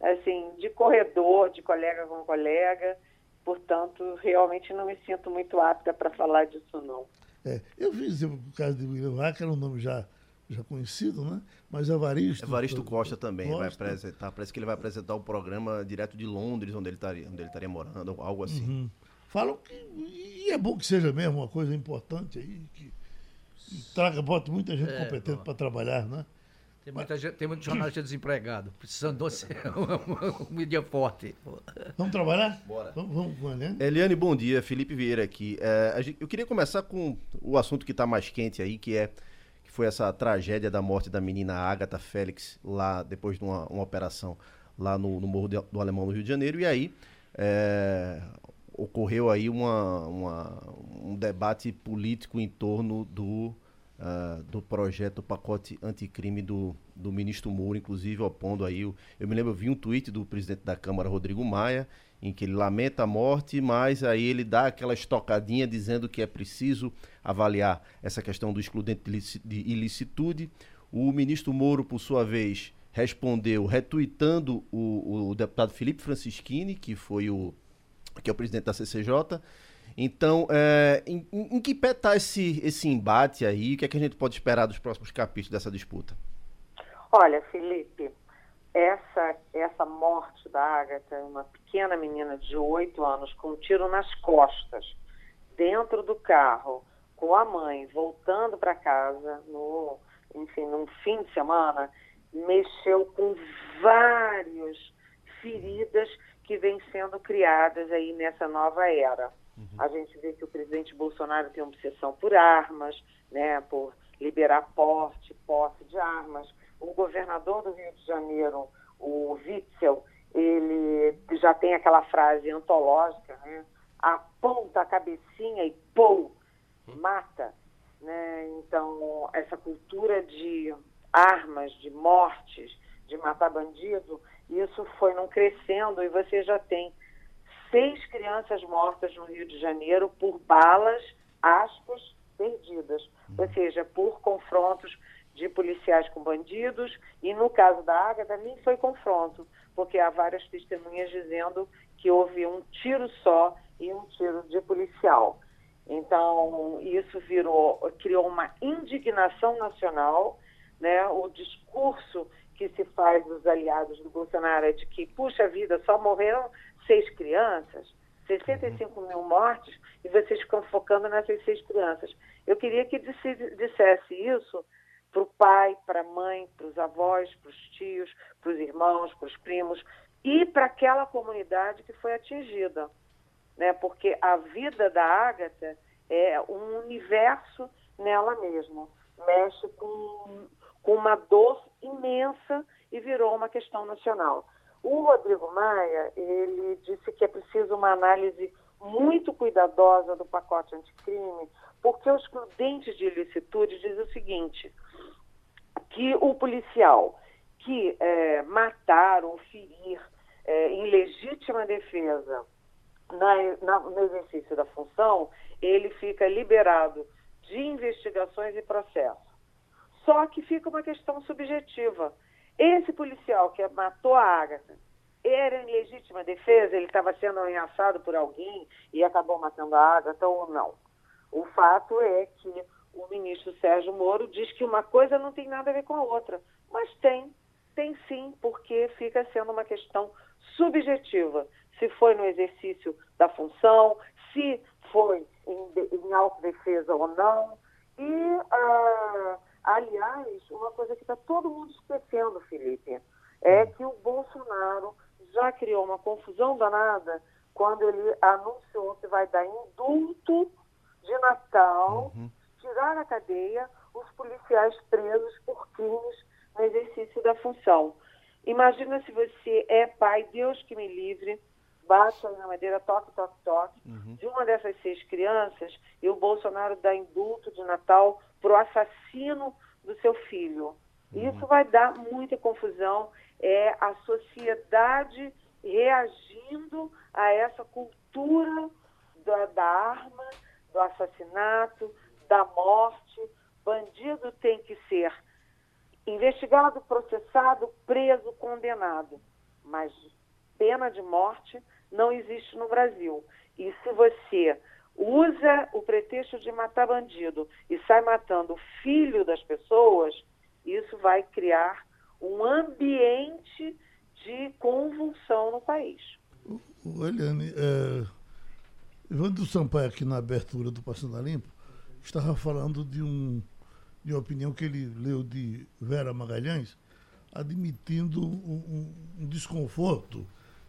assim, de corredor, de colega com colega, portanto, realmente não me sinto muito apta para falar disso não. É, eu vi exemplo, o caso de William Vaca, era um nome já, já conhecido, né? Mas Evaristo. Evaristo Costa também vai Costa. apresentar. Parece que ele vai apresentar o programa direto de Londres, onde ele estaria, onde ele estaria morando, algo assim. Uhum. Falam que. E é bom que seja mesmo uma coisa importante aí, que, que traga, bota muita gente É, competente para trabalhar, né? Tem muita gente, tem muito jornalista desempregado, precisando de você, uma mídia forte. Vamos trabalhar? Bora. Vamos? Eliane, bom dia. Felipe Vieira aqui. É, a gente- eu queria começar com o assunto que está mais quente aí, que é que foi essa tragédia da morte da menina Agatha Félix, lá depois de uma, uma operação lá no, no Morro de- do Alemão, no Rio de Janeiro. E aí é, ocorreu aí uma, uma- um debate político em torno do, ah, do projeto pacote anticrime do, do ministro Moura, inclusive opondo aí. o- Eu me lembro, eu vi um tweet do presidente da Câmara, Rodrigo Maia, em que ele lamenta a morte, mas aí ele dá aquela estocadinha dizendo que é preciso avaliar essa questão do excludente de ilicitude. O ministro Moro, por sua vez, respondeu retuitando o, o deputado Felipe Francischini, que foi o que é o presidente da CCJ. Então, é, em, em- que pé está esse, esse embate aí? O que é que a gente pode esperar dos próximos capítulos dessa disputa? Olha, Felipe, essa, essa morte da Agatha, uma pequena menina de oito anos com um tiro nas costas, dentro do carro, com a mãe, voltando para casa no enfim, num fim de semana, mexeu com várias feridas que vêm sendo criadas aí nessa nova era. Uhum. A gente vê que o presidente Bolsonaro tem obsessão por armas, né, por liberar porte, posse de armas. O governador do Rio de Janeiro, o Witzel, ele já tem aquela frase antológica, né? Aponta a cabecinha e pô, mata. Né? Então, essa cultura de armas, de mortes, de matar bandido, isso foi não crescendo e você já tem seis crianças mortas no Rio de Janeiro por balas, aspas, perdidas, ou seja, por confrontos de policiais com bandidos e no caso da Ágata nem foi confronto, porque há várias testemunhas dizendo que houve um tiro só e um tiro de policial. Então, isso virou, criou uma indignação nacional, né? O discurso que se faz dos aliados do Bolsonaro é de que, puxa vida, só morreram seis crianças, 65 mil mortes, e vocês ficam focando nessas seis crianças. Eu queria que dissesse isso para o pai, para a mãe, para os avós, para os tios, para os irmãos, para os primos e para aquela comunidade que foi atingida. Né? Porque a vida da Ágata é um universo nela mesma. Mexe com, com uma dor imensa e virou uma questão nacional. O Rodrigo Maia, ele disse que é preciso uma análise muito cuidadosa do pacote anticrime, porque os prudentes de ilicitude dizem o seguinte, que o policial que é, matar ou ferir é, em legítima defesa na, na, no exercício da função, ele fica liberado de investigações e processos. Só que fica uma questão subjetiva. Esse policial que matou a Agatha era em legítima defesa, ele estava sendo ameaçado por alguém e acabou matando a Agatha ou não. O fato é que o ministro Sérgio Moro diz que uma coisa não tem nada a ver com a outra, mas tem, tem sim, porque fica sendo uma questão subjetiva. Se foi no exercício da função, se foi em, em autodefesa ou não. E, uh, aliás, uma coisa que está todo mundo esquecendo, Felipe, é que o Bolsonaro já criou uma confusão danada quando ele anunciou que vai dar indulto de Natal, uhum. tirar da cadeia os policiais presos por crimes no exercício da função. Imagina se você é pai, Deus que me livre, bate na madeira, toque, toque, toque, uhum. de uma dessas seis crianças e o Bolsonaro dá indulto de Natal para o assassino do seu filho. Uhum. Isso vai dar muita confusão. É a sociedade reagindo a essa cultura da, da arma, do assassinato, da morte. Bandido tem que ser investigado, processado, preso, condenado. Mas pena de morte não existe no Brasil. E se você usa o pretexto de matar bandido e sai matando o filho das pessoas, isso vai criar um ambiente de convulsão no país. Eliane, é, Evandro Sampaio, aqui na abertura do Passando a Limpo, estava falando de, um, de uma opinião que ele leu de Vera Magalhães, admitindo um, um desconforto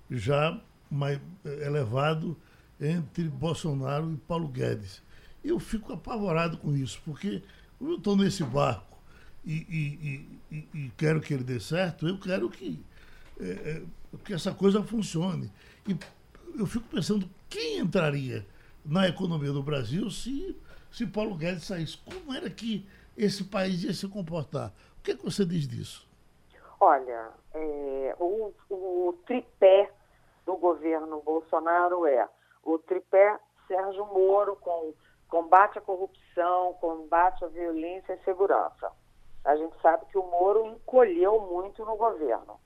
já mais elevado entre Bolsonaro e Paulo Guedes. Eu fico apavorado com isso, porque eu estou nesse barco e, e, e, e, quero que ele dê certo, eu quero que, é, é, que essa coisa funcione. E eu fico pensando quem entraria na economia do Brasil se, se Paulo Guedes saísse. Como era que esse país ia se comportar? O que, é que você diz disso? Olha, é, o, o tripé do governo Bolsonaro é o tripé Sérgio Moro com combate à corrupção, combate à violência e segurança. A gente sabe que o Moro encolheu muito no governo.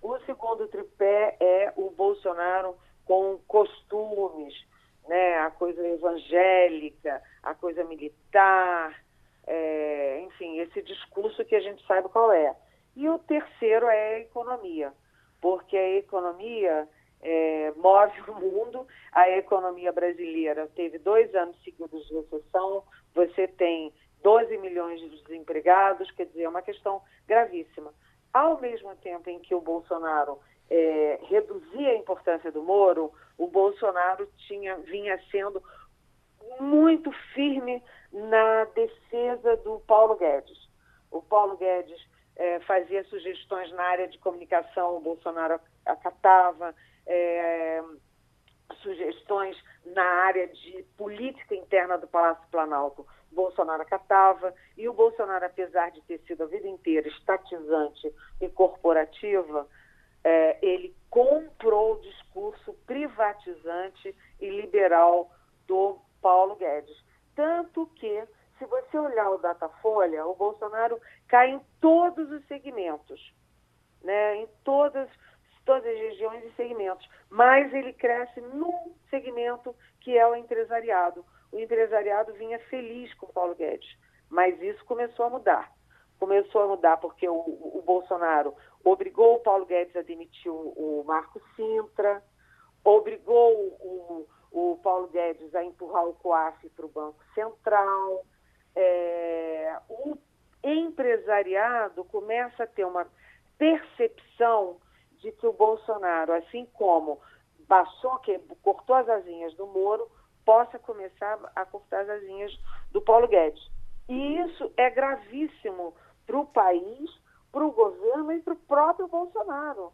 O segundo tripé é o Bolsonaro com costumes, né, a coisa evangélica, a coisa militar, é, enfim, esse discurso que a gente sabe qual é. E o terceiro é a economia, porque a economia é, move o mundo. A economia brasileira teve dois anos seguidos de recessão. Você tem 12 milhões de desempregados, quer dizer, é uma questão gravíssima. Ao mesmo tempo em que o Bolsonaro é, reduzia a importância do Moro, o Bolsonaro tinha, vinha sendo muito firme na defesa do Paulo Guedes. O Paulo Guedes é, fazia sugestões na área de comunicação, o Bolsonaro acatava, é, sugestões na área de política interna do Palácio Planalto, Bolsonaro acatava, e o Bolsonaro, apesar de ter sido a vida inteira estatizante e corporativa, é, ele comprou o discurso privatizante e liberal do Paulo Guedes. Tanto que, se você olhar o Datafolha, o Bolsonaro cai em todos os segmentos, né? em todas, todas as regiões e segmentos, mas ele cresce num segmento que é o empresariado. O empresariado vinha feliz com Paulo Guedes, mas isso começou a mudar. Começou a mudar porque o, o Bolsonaro obrigou o Paulo Guedes a demitir o, o Marco Sintra, obrigou o, o Paulo Guedes a empurrar o COAF para o Banco Central. É, o empresariado começa a ter uma percepção de que o Bolsonaro, assim como que cortou as asinhas do Moro, possa começar a cortar as asinhas do Paulo Guedes. E isso é gravíssimo para o país, para o governo e para o próprio Bolsonaro,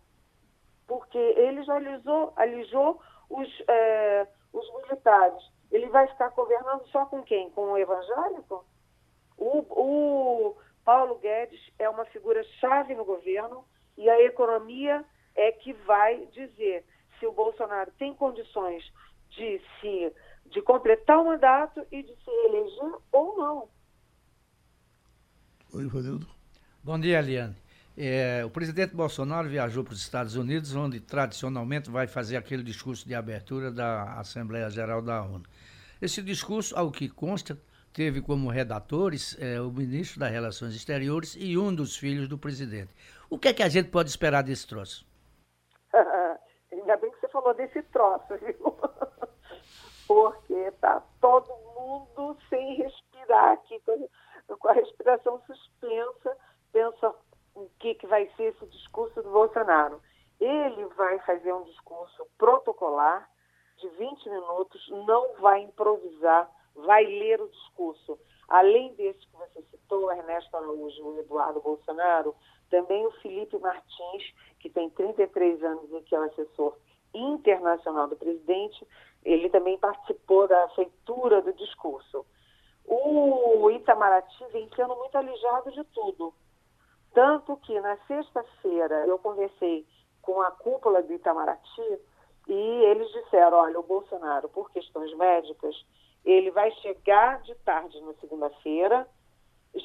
porque ele já alisou, alijou os, é, os militares. Ele vai ficar governando só com quem? Com o evangélico? O, o Paulo Guedes é uma figura chave no governo e a economia é que vai dizer se o Bolsonaro tem condições de se de completar o mandato e de se eleger ou não. Oi, Vanildo. Bom dia, Eliane. É, o presidente Bolsonaro viajou para os Estados Unidos, onde tradicionalmente vai fazer aquele discurso de abertura da Assembleia Geral da ONU. Esse discurso, ao que consta, teve como redatores é, o ministro das Relações Exteriores e um dos filhos do presidente. O que é que a gente pode esperar desse troço? Ainda bem que você falou desse troço, viu? Porque tá todo mundo sem respirar aqui, com a respiração suspensa, pensa o que, que vai ser esse discurso do Bolsonaro. Ele vai fazer um discurso protocolar de 20 minutos, não vai improvisar, vai ler o discurso. Além desse que você citou, Ernesto Araújo e Eduardo Bolsonaro, também o Felipe Martins, que tem 33 anos e que é o assessor internacional do presidente, ele também participou da feitura do discurso. O Itamaraty vem sendo muito alijado de tudo. Tanto que na sexta-feira eu conversei com a cúpula do Itamaraty e eles disseram, olha, o Bolsonaro, por questões médicas, ele vai chegar de tarde na segunda-feira,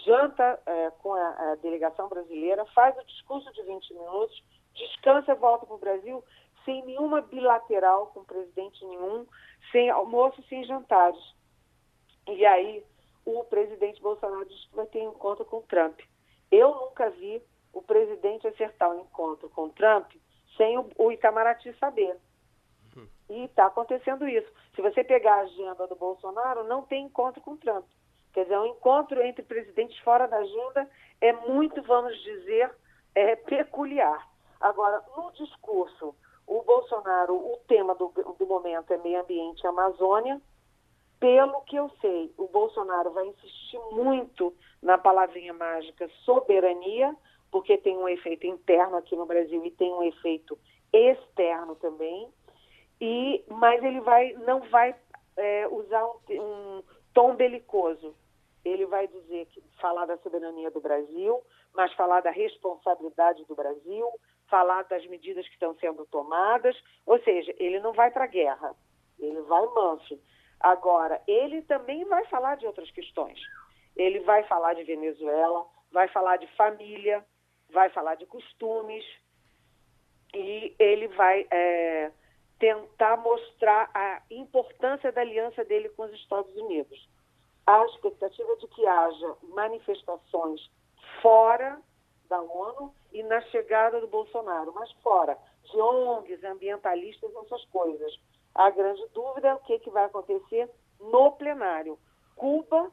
janta é, com a, a, delegação brasileira, faz o discurso de 20 minutos, descansa e volta para o Brasil sem nenhuma bilateral com presidente nenhum, sem almoço, sem jantares. E aí o presidente Bolsonaro disse que vai ter um encontro com Trump. Eu nunca vi o presidente acertar um encontro com Trump sem o, o Itamaraty saber. Uhum. E está acontecendo isso. Se você pegar a agenda do Bolsonaro, não tem encontro com Trump. Quer dizer, um encontro entre presidentes fora da agenda é muito, vamos dizer, é, peculiar. Agora, no discurso, o Bolsonaro, o tema do, do momento é meio ambiente e Amazônia. Pelo que eu sei, o Bolsonaro vai insistir muito na palavrinha mágica soberania, porque tem um efeito interno aqui no Brasil e tem um efeito externo também. E mas ele vai não vai é, usar um, um tom belicoso. Ele vai dizer que falar da soberania do Brasil, mas falar da responsabilidade do Brasil, falar das medidas que estão sendo tomadas. Ou seja, ele não vai para a guerra, ele vai manso. Agora, ele também vai falar de outras questões. Ele vai falar de Venezuela, vai falar de família, vai falar de costumes e ele vai é, tentar mostrar a importância da aliança dele com os Estados Unidos. A expectativa de que haja manifestações fora da ONU e na chegada do Bolsonaro, mas fora, de ONGs, ambientalistas, essas coisas. A grande dúvida é o que, que vai acontecer no plenário. Cuba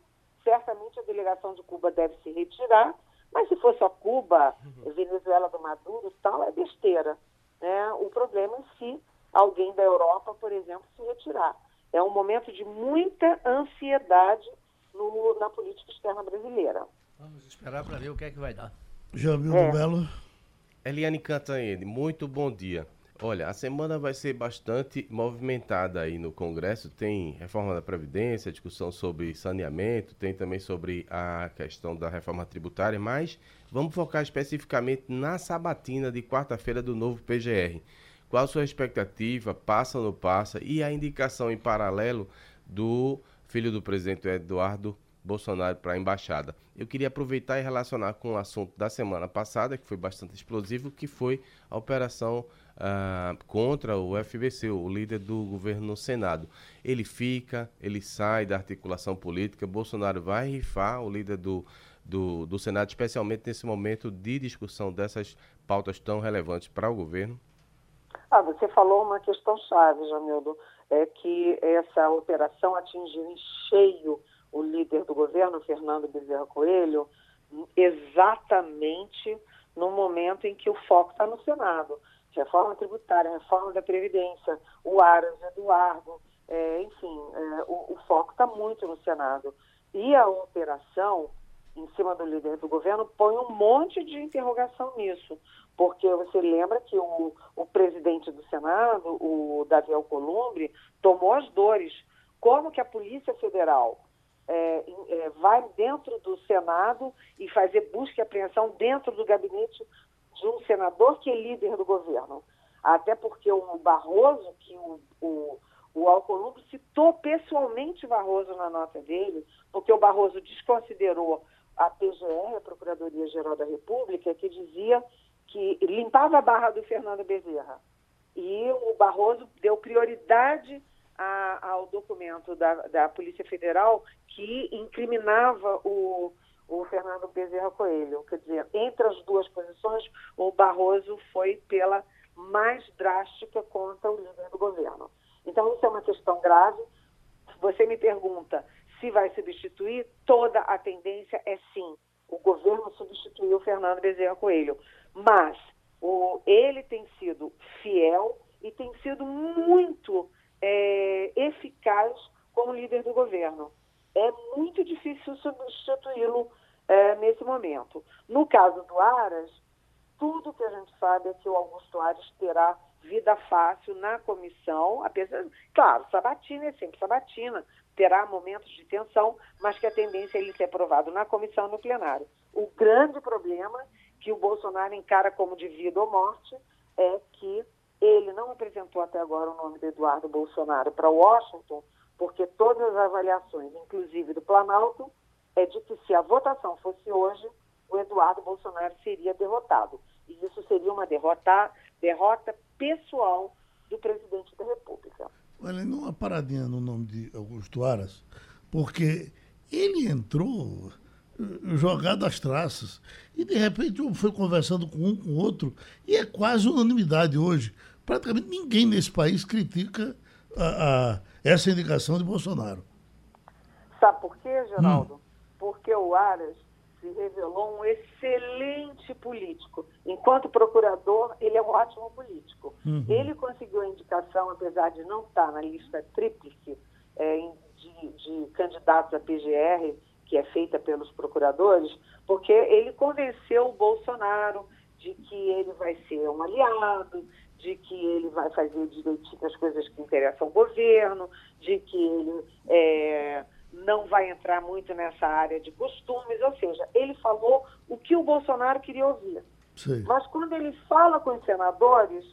certamente a delegação de Cuba deve se retirar, mas se for só Cuba, Venezuela do Maduro tal, é besteira. Né? O problema é se alguém da Europa, por exemplo, se retirar. É um momento de muita ansiedade no, na política externa brasileira. Vamos esperar para ver o que é que vai dar. Jamil é. do Belo. Eliane Cantanhede, muito bom dia. Olha, a semana vai ser bastante movimentada aí no Congresso. Tem reforma da Previdência, discussão sobre saneamento, tem também sobre a questão da reforma tributária, mas vamos focar especificamente na sabatina de quarta-feira do novo PGR. Qual a sua expectativa? Passa ou não passa? E a indicação em paralelo do filho do presidente Eduardo Bolsonaro para a embaixada. Eu queria aproveitar e relacionar com o assunto da semana passada, que foi bastante explosivo, que foi a operação uh, contra o FBC, o líder do governo no Senado. Ele fica, ele sai da articulação política, Bolsonaro vai rifar o líder do, do, do Senado, especialmente nesse momento de discussão dessas pautas tão relevantes para o governo? Ah, você falou uma questão chave, Jamildo, é que essa operação atingiu em cheio o líder do governo, Fernando Bezerra Coelho, exatamente no momento em que o foco está no Senado reforma tributária, reforma da Previdência, o Aras, Eduardo, é, enfim, é, o, o, foco está muito no Senado. E a operação, em cima do líder do governo, põe um monte de interrogação nisso, porque você lembra que o, o presidente do Senado, o Davi Alcolumbre, tomou as dores. Como que a Polícia Federal é, é, vai dentro do Senado e fazer busca e apreensão dentro do gabinete de um senador que é líder do governo. Até porque o Barroso, que o, o, o Alcolumbre citou pessoalmente Barroso na nota dele, porque o Barroso desconsiderou a PGR, a Procuradoria-Geral da República, que dizia que limpava a barra do Fernando Bezerra. E o Barroso deu prioridade a, ao documento da, da Polícia Federal que incriminava o, o Fernando Bezerra Coelho. Quer dizer, entre as duas posições, o Barroso foi pela mais drástica contra o líder do governo. Então, isso é uma questão grave. Você me pergunta se vai substituir, toda a tendência é sim. O governo substituiu Fernando Bezerra Coelho. Mas o, ele tem sido fiel e tem sido muito é, eficaz como líder do governo é muito difícil substituí-lo é, nesse momento. No caso do Aras, tudo que a gente sabe é que o Augusto Aras terá vida fácil na comissão, apesar, claro, sabatina é sempre sabatina, terá momentos de tensão, mas que a tendência é ele ser aprovado na comissão e no plenário. O grande problema que o Bolsonaro encara como de vida ou morte é que ele não apresentou até agora o nome de Eduardo Bolsonaro para Washington, porque todas as avaliações, inclusive do Planalto, é de que se a votação fosse hoje, o Eduardo Bolsonaro seria derrotado. E isso seria uma derrota, derrota pessoal do presidente da República. Olha, não uma paradinha no nome de Augusto Aras, porque ele entrou eh, jogado às traças e de repente foi conversando com um com o outro e é quase unanimidade hoje. Praticamente ninguém nesse país critica a, a essa indicação de Bolsonaro. Sabe por quê, Geraldo? Hum. Porque o Aras se revelou um excelente político. Enquanto procurador, ele é um ótimo político. Uhum. Ele conseguiu a indicação, apesar de não estar na lista tríplice é, de, de candidatos à PGR, que é feita pelos procuradores, porque ele convenceu o Bolsonaro de que ele vai ser um aliado, de que ele vai fazer direitinho as coisas que interessam ao governo, de que ele é, não vai entrar muito nessa área de costumes, ou seja, ele falou o que o Bolsonaro queria ouvir. Sim. Mas quando ele fala com os senadores,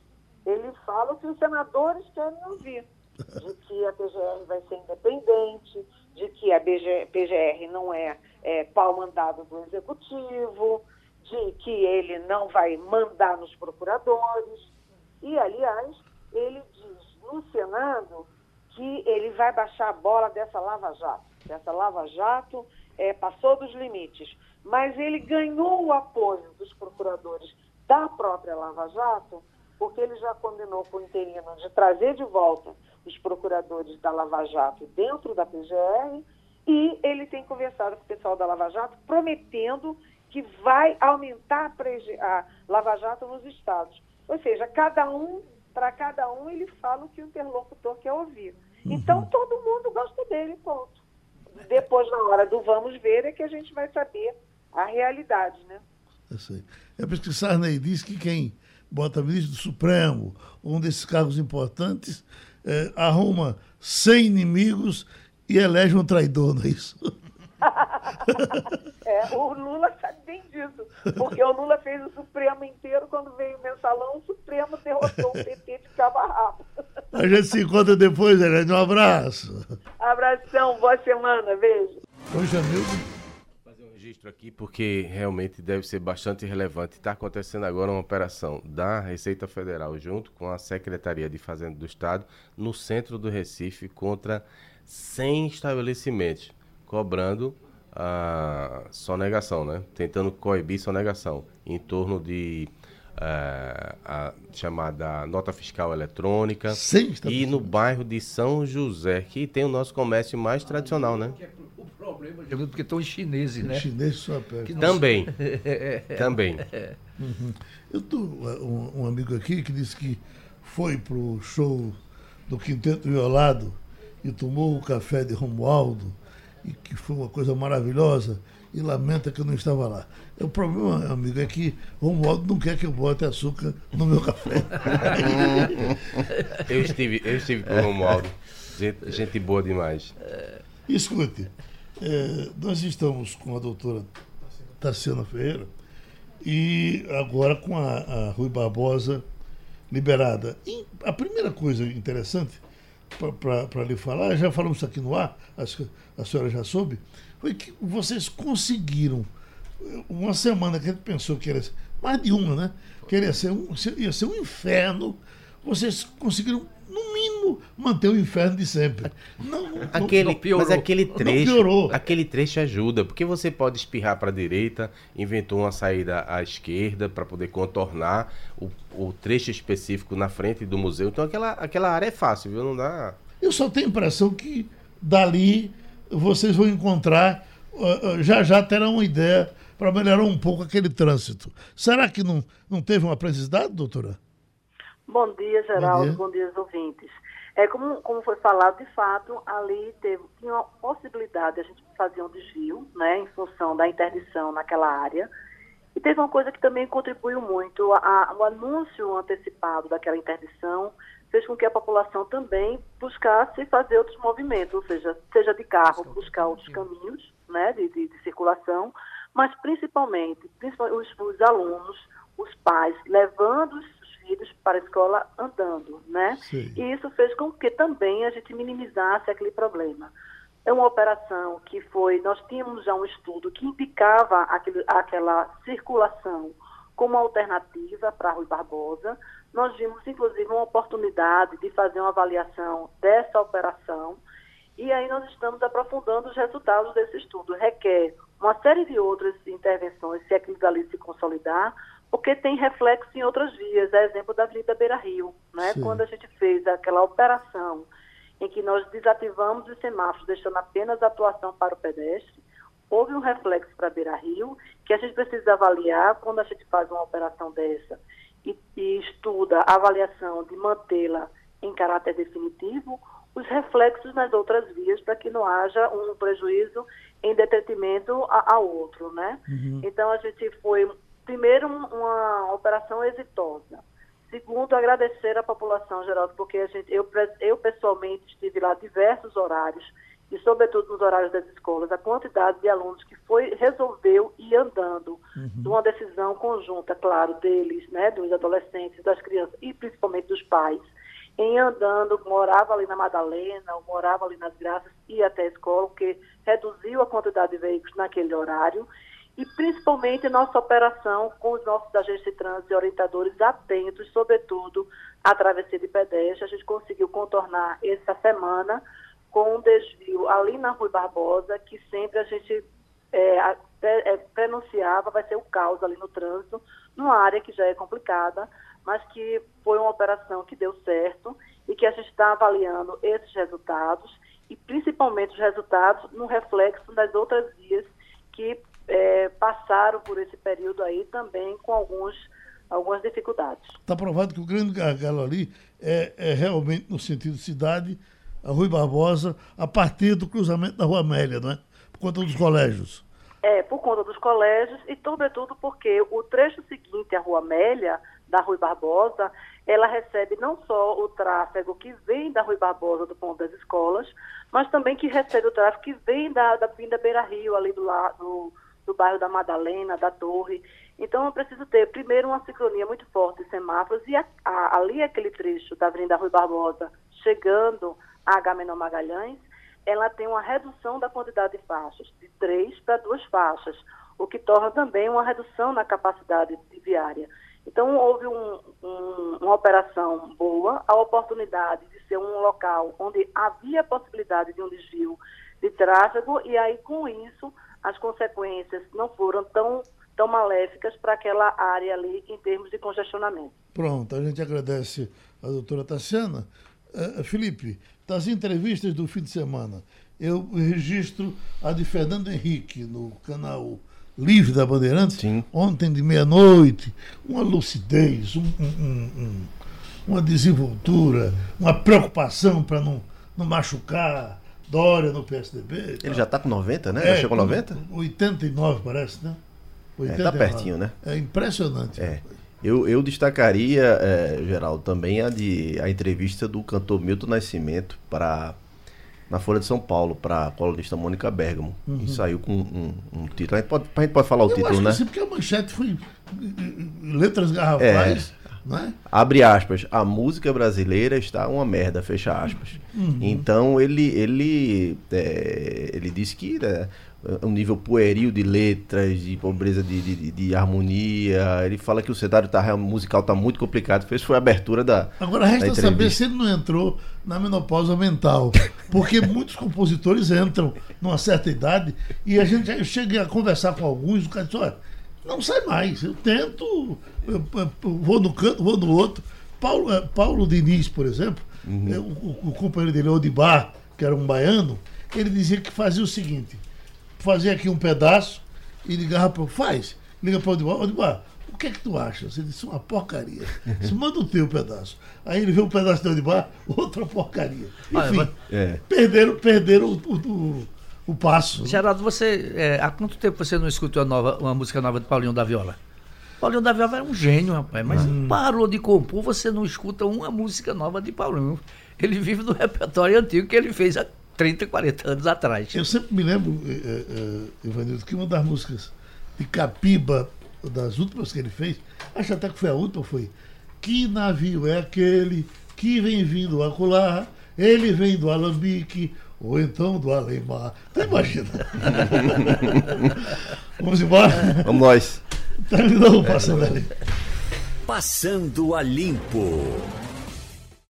ele fala o que os senadores querem ouvir. De que a PGR vai ser independente, de que a BG, PGR não é, é pau mandado do executivo, de que ele não vai mandar nos procuradores. E, aliás, ele diz no Senado que ele vai baixar a bola dessa Lava Jato. Essa Lava Jato é, passou dos limites. Mas ele ganhou o apoio dos procuradores da própria Lava Jato, porque ele já combinou com o interino de trazer de volta os procuradores da Lava Jato dentro da PGR E ele tem conversado com o pessoal da Lava Jato, prometendo que vai aumentar a, a Lava Jato nos estados. Ou seja, cada um, para cada um, ele fala o que o interlocutor quer ouvir. Uhum. Então, todo mundo gosta dele, ponto. Depois, na hora do vamos ver, é que a gente vai saber a realidade, né? Eu sei. É por isso que Sarney diz que quem bota ministro do Supremo, um desses cargos importantes, é, arruma 100 inimigos e elege um traidor, não é isso? é, o Lula sabe bem disso, porque o Lula fez o Supremo inteiro, quando veio o mensalão, o Supremo derrotou o PT de cabo a gente se encontra depois, Helene. Um abraço. Abração, boa semana, beijo. Oi, Jamildo registro aqui porque realmente deve ser bastante relevante. Está acontecendo agora uma operação da Receita Federal junto com a Secretaria de Fazenda do Estado no centro do Recife contra 100 estabelecimentos, cobrando a sonegação, né? Tentando coibir sonegação em torno de uh, a chamada nota fiscal eletrônica Sim, e no bairro de São José, que tem o nosso comércio mais tradicional, né? problema, porque estão os chineses, né? Os chineses só pegam. Também. Também. Uhum. Eu tô um, um, amigo aqui que disse que foi pro show do Quinteto Violado e tomou o café de Romualdo e que foi uma coisa maravilhosa e lamenta que eu não estava lá. O problema, amigo, é que Romualdo não quer que eu bote açúcar no meu café. eu estive, eu estive com o Romualdo. Gente, gente boa demais. Escute, é, nós estamos com a doutora Tassiana Ferreira e agora com a, a Rui Barbosa liberada. E a primeira coisa interessante para lhe falar, já falamos aqui no ar, que a senhora já soube, foi que vocês conseguiram, uma semana que a gente pensou que era mais de uma, né? Que ia ser um, ia ser um inferno, vocês conseguiram no mínimo, manter o inferno de sempre. Não, aquele, não mas aquele trecho, aquele trecho ajuda, porque você pode espirrar para a direita, inventou uma saída à esquerda para poder contornar o, o, trecho específico na frente do museu. Então aquela, aquela área é fácil, viu? Não dá. Eu só tenho a impressão que dali vocês vão encontrar, já já terão uma ideia para melhorar um pouco aquele trânsito. Será que não, não teve uma aprendizado, doutora? Bom dia, Geraldo. Bom dia, Bom dia ouvintes. É, como, como foi falado, de fato, ali teve, tinha uma possibilidade de a gente fazer um desvio, né, em função da interdição naquela área. E teve uma coisa que também contribuiu muito, a, o anúncio antecipado daquela interdição fez com que a população também buscasse fazer outros movimentos, ou seja, seja de carro, buscar outros caminhos né, de, de, de circulação, mas principalmente, principalmente os, os alunos, os pais, levando os filhos para a escola andando, né? Sim. E isso fez com que também a gente minimizasse aquele problema. É uma operação que foi, nós tínhamos já um estudo que indicava aquele, aquela circulação como alternativa para Rui Barbosa. Nós vimos, inclusive, uma oportunidade de fazer uma avaliação dessa operação e aí nós estamos aprofundando os resultados desse estudo. Requer uma série de outras intervenções, se aquilo dali se consolidar, porque tem reflexo em outras vias. É exemplo da Avenida Beira Rio, né? quando a gente fez aquela operação em que nós desativamos os semáforos, deixando apenas a atuação para o pedestre, houve um reflexo para Beira Rio que a gente precisa avaliar quando a gente faz uma operação dessa e, e estuda a avaliação de mantê-la em caráter definitivo, os reflexos nas outras vias para que não haja um prejuízo em detrimento ao outro, né? Uhum. Então a gente foi primeiro, uma operação exitosa. Segundo, agradecer à população, Geraldo, porque a gente, eu, eu pessoalmente estive lá diversos horários, e sobretudo nos horários das escolas, a quantidade de alunos que foi resolveu ir andando, uhum. de uma decisão conjunta, claro, deles, né, dos adolescentes, das crianças e principalmente dos pais, em andando, morava ali na Madalena, morava ali nas Graças, ia até a escola, porque reduziu a quantidade de veículos naquele horário e principalmente nossa operação com os nossos agentes de trânsito e orientadores atentos, sobretudo à travessia de pedestre. A gente conseguiu contornar essa semana com um desvio ali na Rui Barbosa, que sempre a gente é, é, prenunciava, vai ser o caos ali no trânsito, numa área que já é complicada, mas que foi uma operação que deu certo e que a gente está avaliando esses resultados e principalmente os resultados no reflexo das outras vias que é, passaram por esse período aí também com alguns, algumas dificuldades. Está provado que o grande gargalo ali é, é realmente no sentido cidade, a Rui Barbosa, a partir do cruzamento da Rua Amélia, não é? Por conta dos colégios. É, por conta dos colégios e, sobretudo, porque o trecho seguinte, a Rua Amélia, da Rui Barbosa, ela recebe não só o tráfego que vem da Rui Barbosa, do ponto das escolas, mas também que recebe o tráfego que vem da, da Vinda Beira Rio, ali do, lado do bairro da Madalena, da Torre. Então, eu preciso ter, primeiro, uma sincronia muito forte semáforos e a, a, ali aquele trecho da Avenida Rui Barbosa, chegando a Agamenon Magalhães, ela tem uma redução da quantidade de faixas, de três para duas faixas, o que torna também uma redução na capacidade viária. Então, houve um, um, uma operação boa, a oportunidade de ser um local onde havia possibilidade de um desvio de tráfego, e aí, com isso, as consequências não foram tão, tão maléficas para aquela área ali em termos de congestionamento. Pronto, a gente agradece a doutora Tassiana. Uh, Felipe, das entrevistas do fim de semana, eu registro a de Fernando Henrique no canal Livre da Bandeirantes, Sim. ontem de meia-noite, uma lucidez, um, um, um, uma desenvoltura, uma preocupação para não, não machucar Dória no PSDB. Ele já está com 90, né? É, já chegou a 90? 89, parece, né? Está é, pertinho, né? É impressionante. É. Eu, eu destacaria, é, Geraldo, também a, de, a entrevista do cantor Milton Nascimento para na Folha de São Paulo para a colunista Mônica Bergamo. Uhum. E saiu com um, um, título. A gente, pode, a gente pode falar o eu título, né? Sim, porque a manchete foi letras garrafais. É. É? Abre aspas, a música brasileira está uma merda, fecha aspas. Uhum. Então ele ele é, ele disse que né, um nível pueril de letras, de pobreza de, de, de, harmonia. Ele fala que o cenário tá, musical está muito complicado. Fez foi a abertura da. Agora resta da saber se ele não entrou na menopausa mental. Porque muitos compositores entram numa certa idade e a gente eu cheguei a conversar com alguns, o cara disse, olha, não sai mais. Eu tento, eu, eu, vou no canto, vou no outro. Paulo, eh, Paulo Diniz, por exemplo, uhum. O, o, companheiro dele, Odibar, que era um baiano, ele dizia que fazia o seguinte fazer aqui um pedaço e ligava para faz, liga para o Odimar, Odimar, o que é que tu acha? Você disse uma porcaria. Você manda o teu pedaço. Aí ele vê um pedaço de Odimar, outra porcaria. Enfim, é. perderam, perderam o, o, o, passo. Geraldo, você, é, há quanto tempo você não escutou a nova, uma música nova de Paulinho da Viola? Paulinho da Viola era um gênio, rapaz, mas hum. parou de compor, você não escuta uma música nova de Paulinho. Ele vive no repertório antigo que ele fez há 30, 40 anos atrás. Eu sempre me lembro, é, Ivanildo, que uma das músicas de Capiba, das últimas que ele fez, acho até que foi a última, foi Que navio é aquele que vem vindo acolá, ele vem do Alambique, ou então do Alemar. Então imagina. Vamos embora? Vamos nós. Terminou passando ali. Passando a limpo.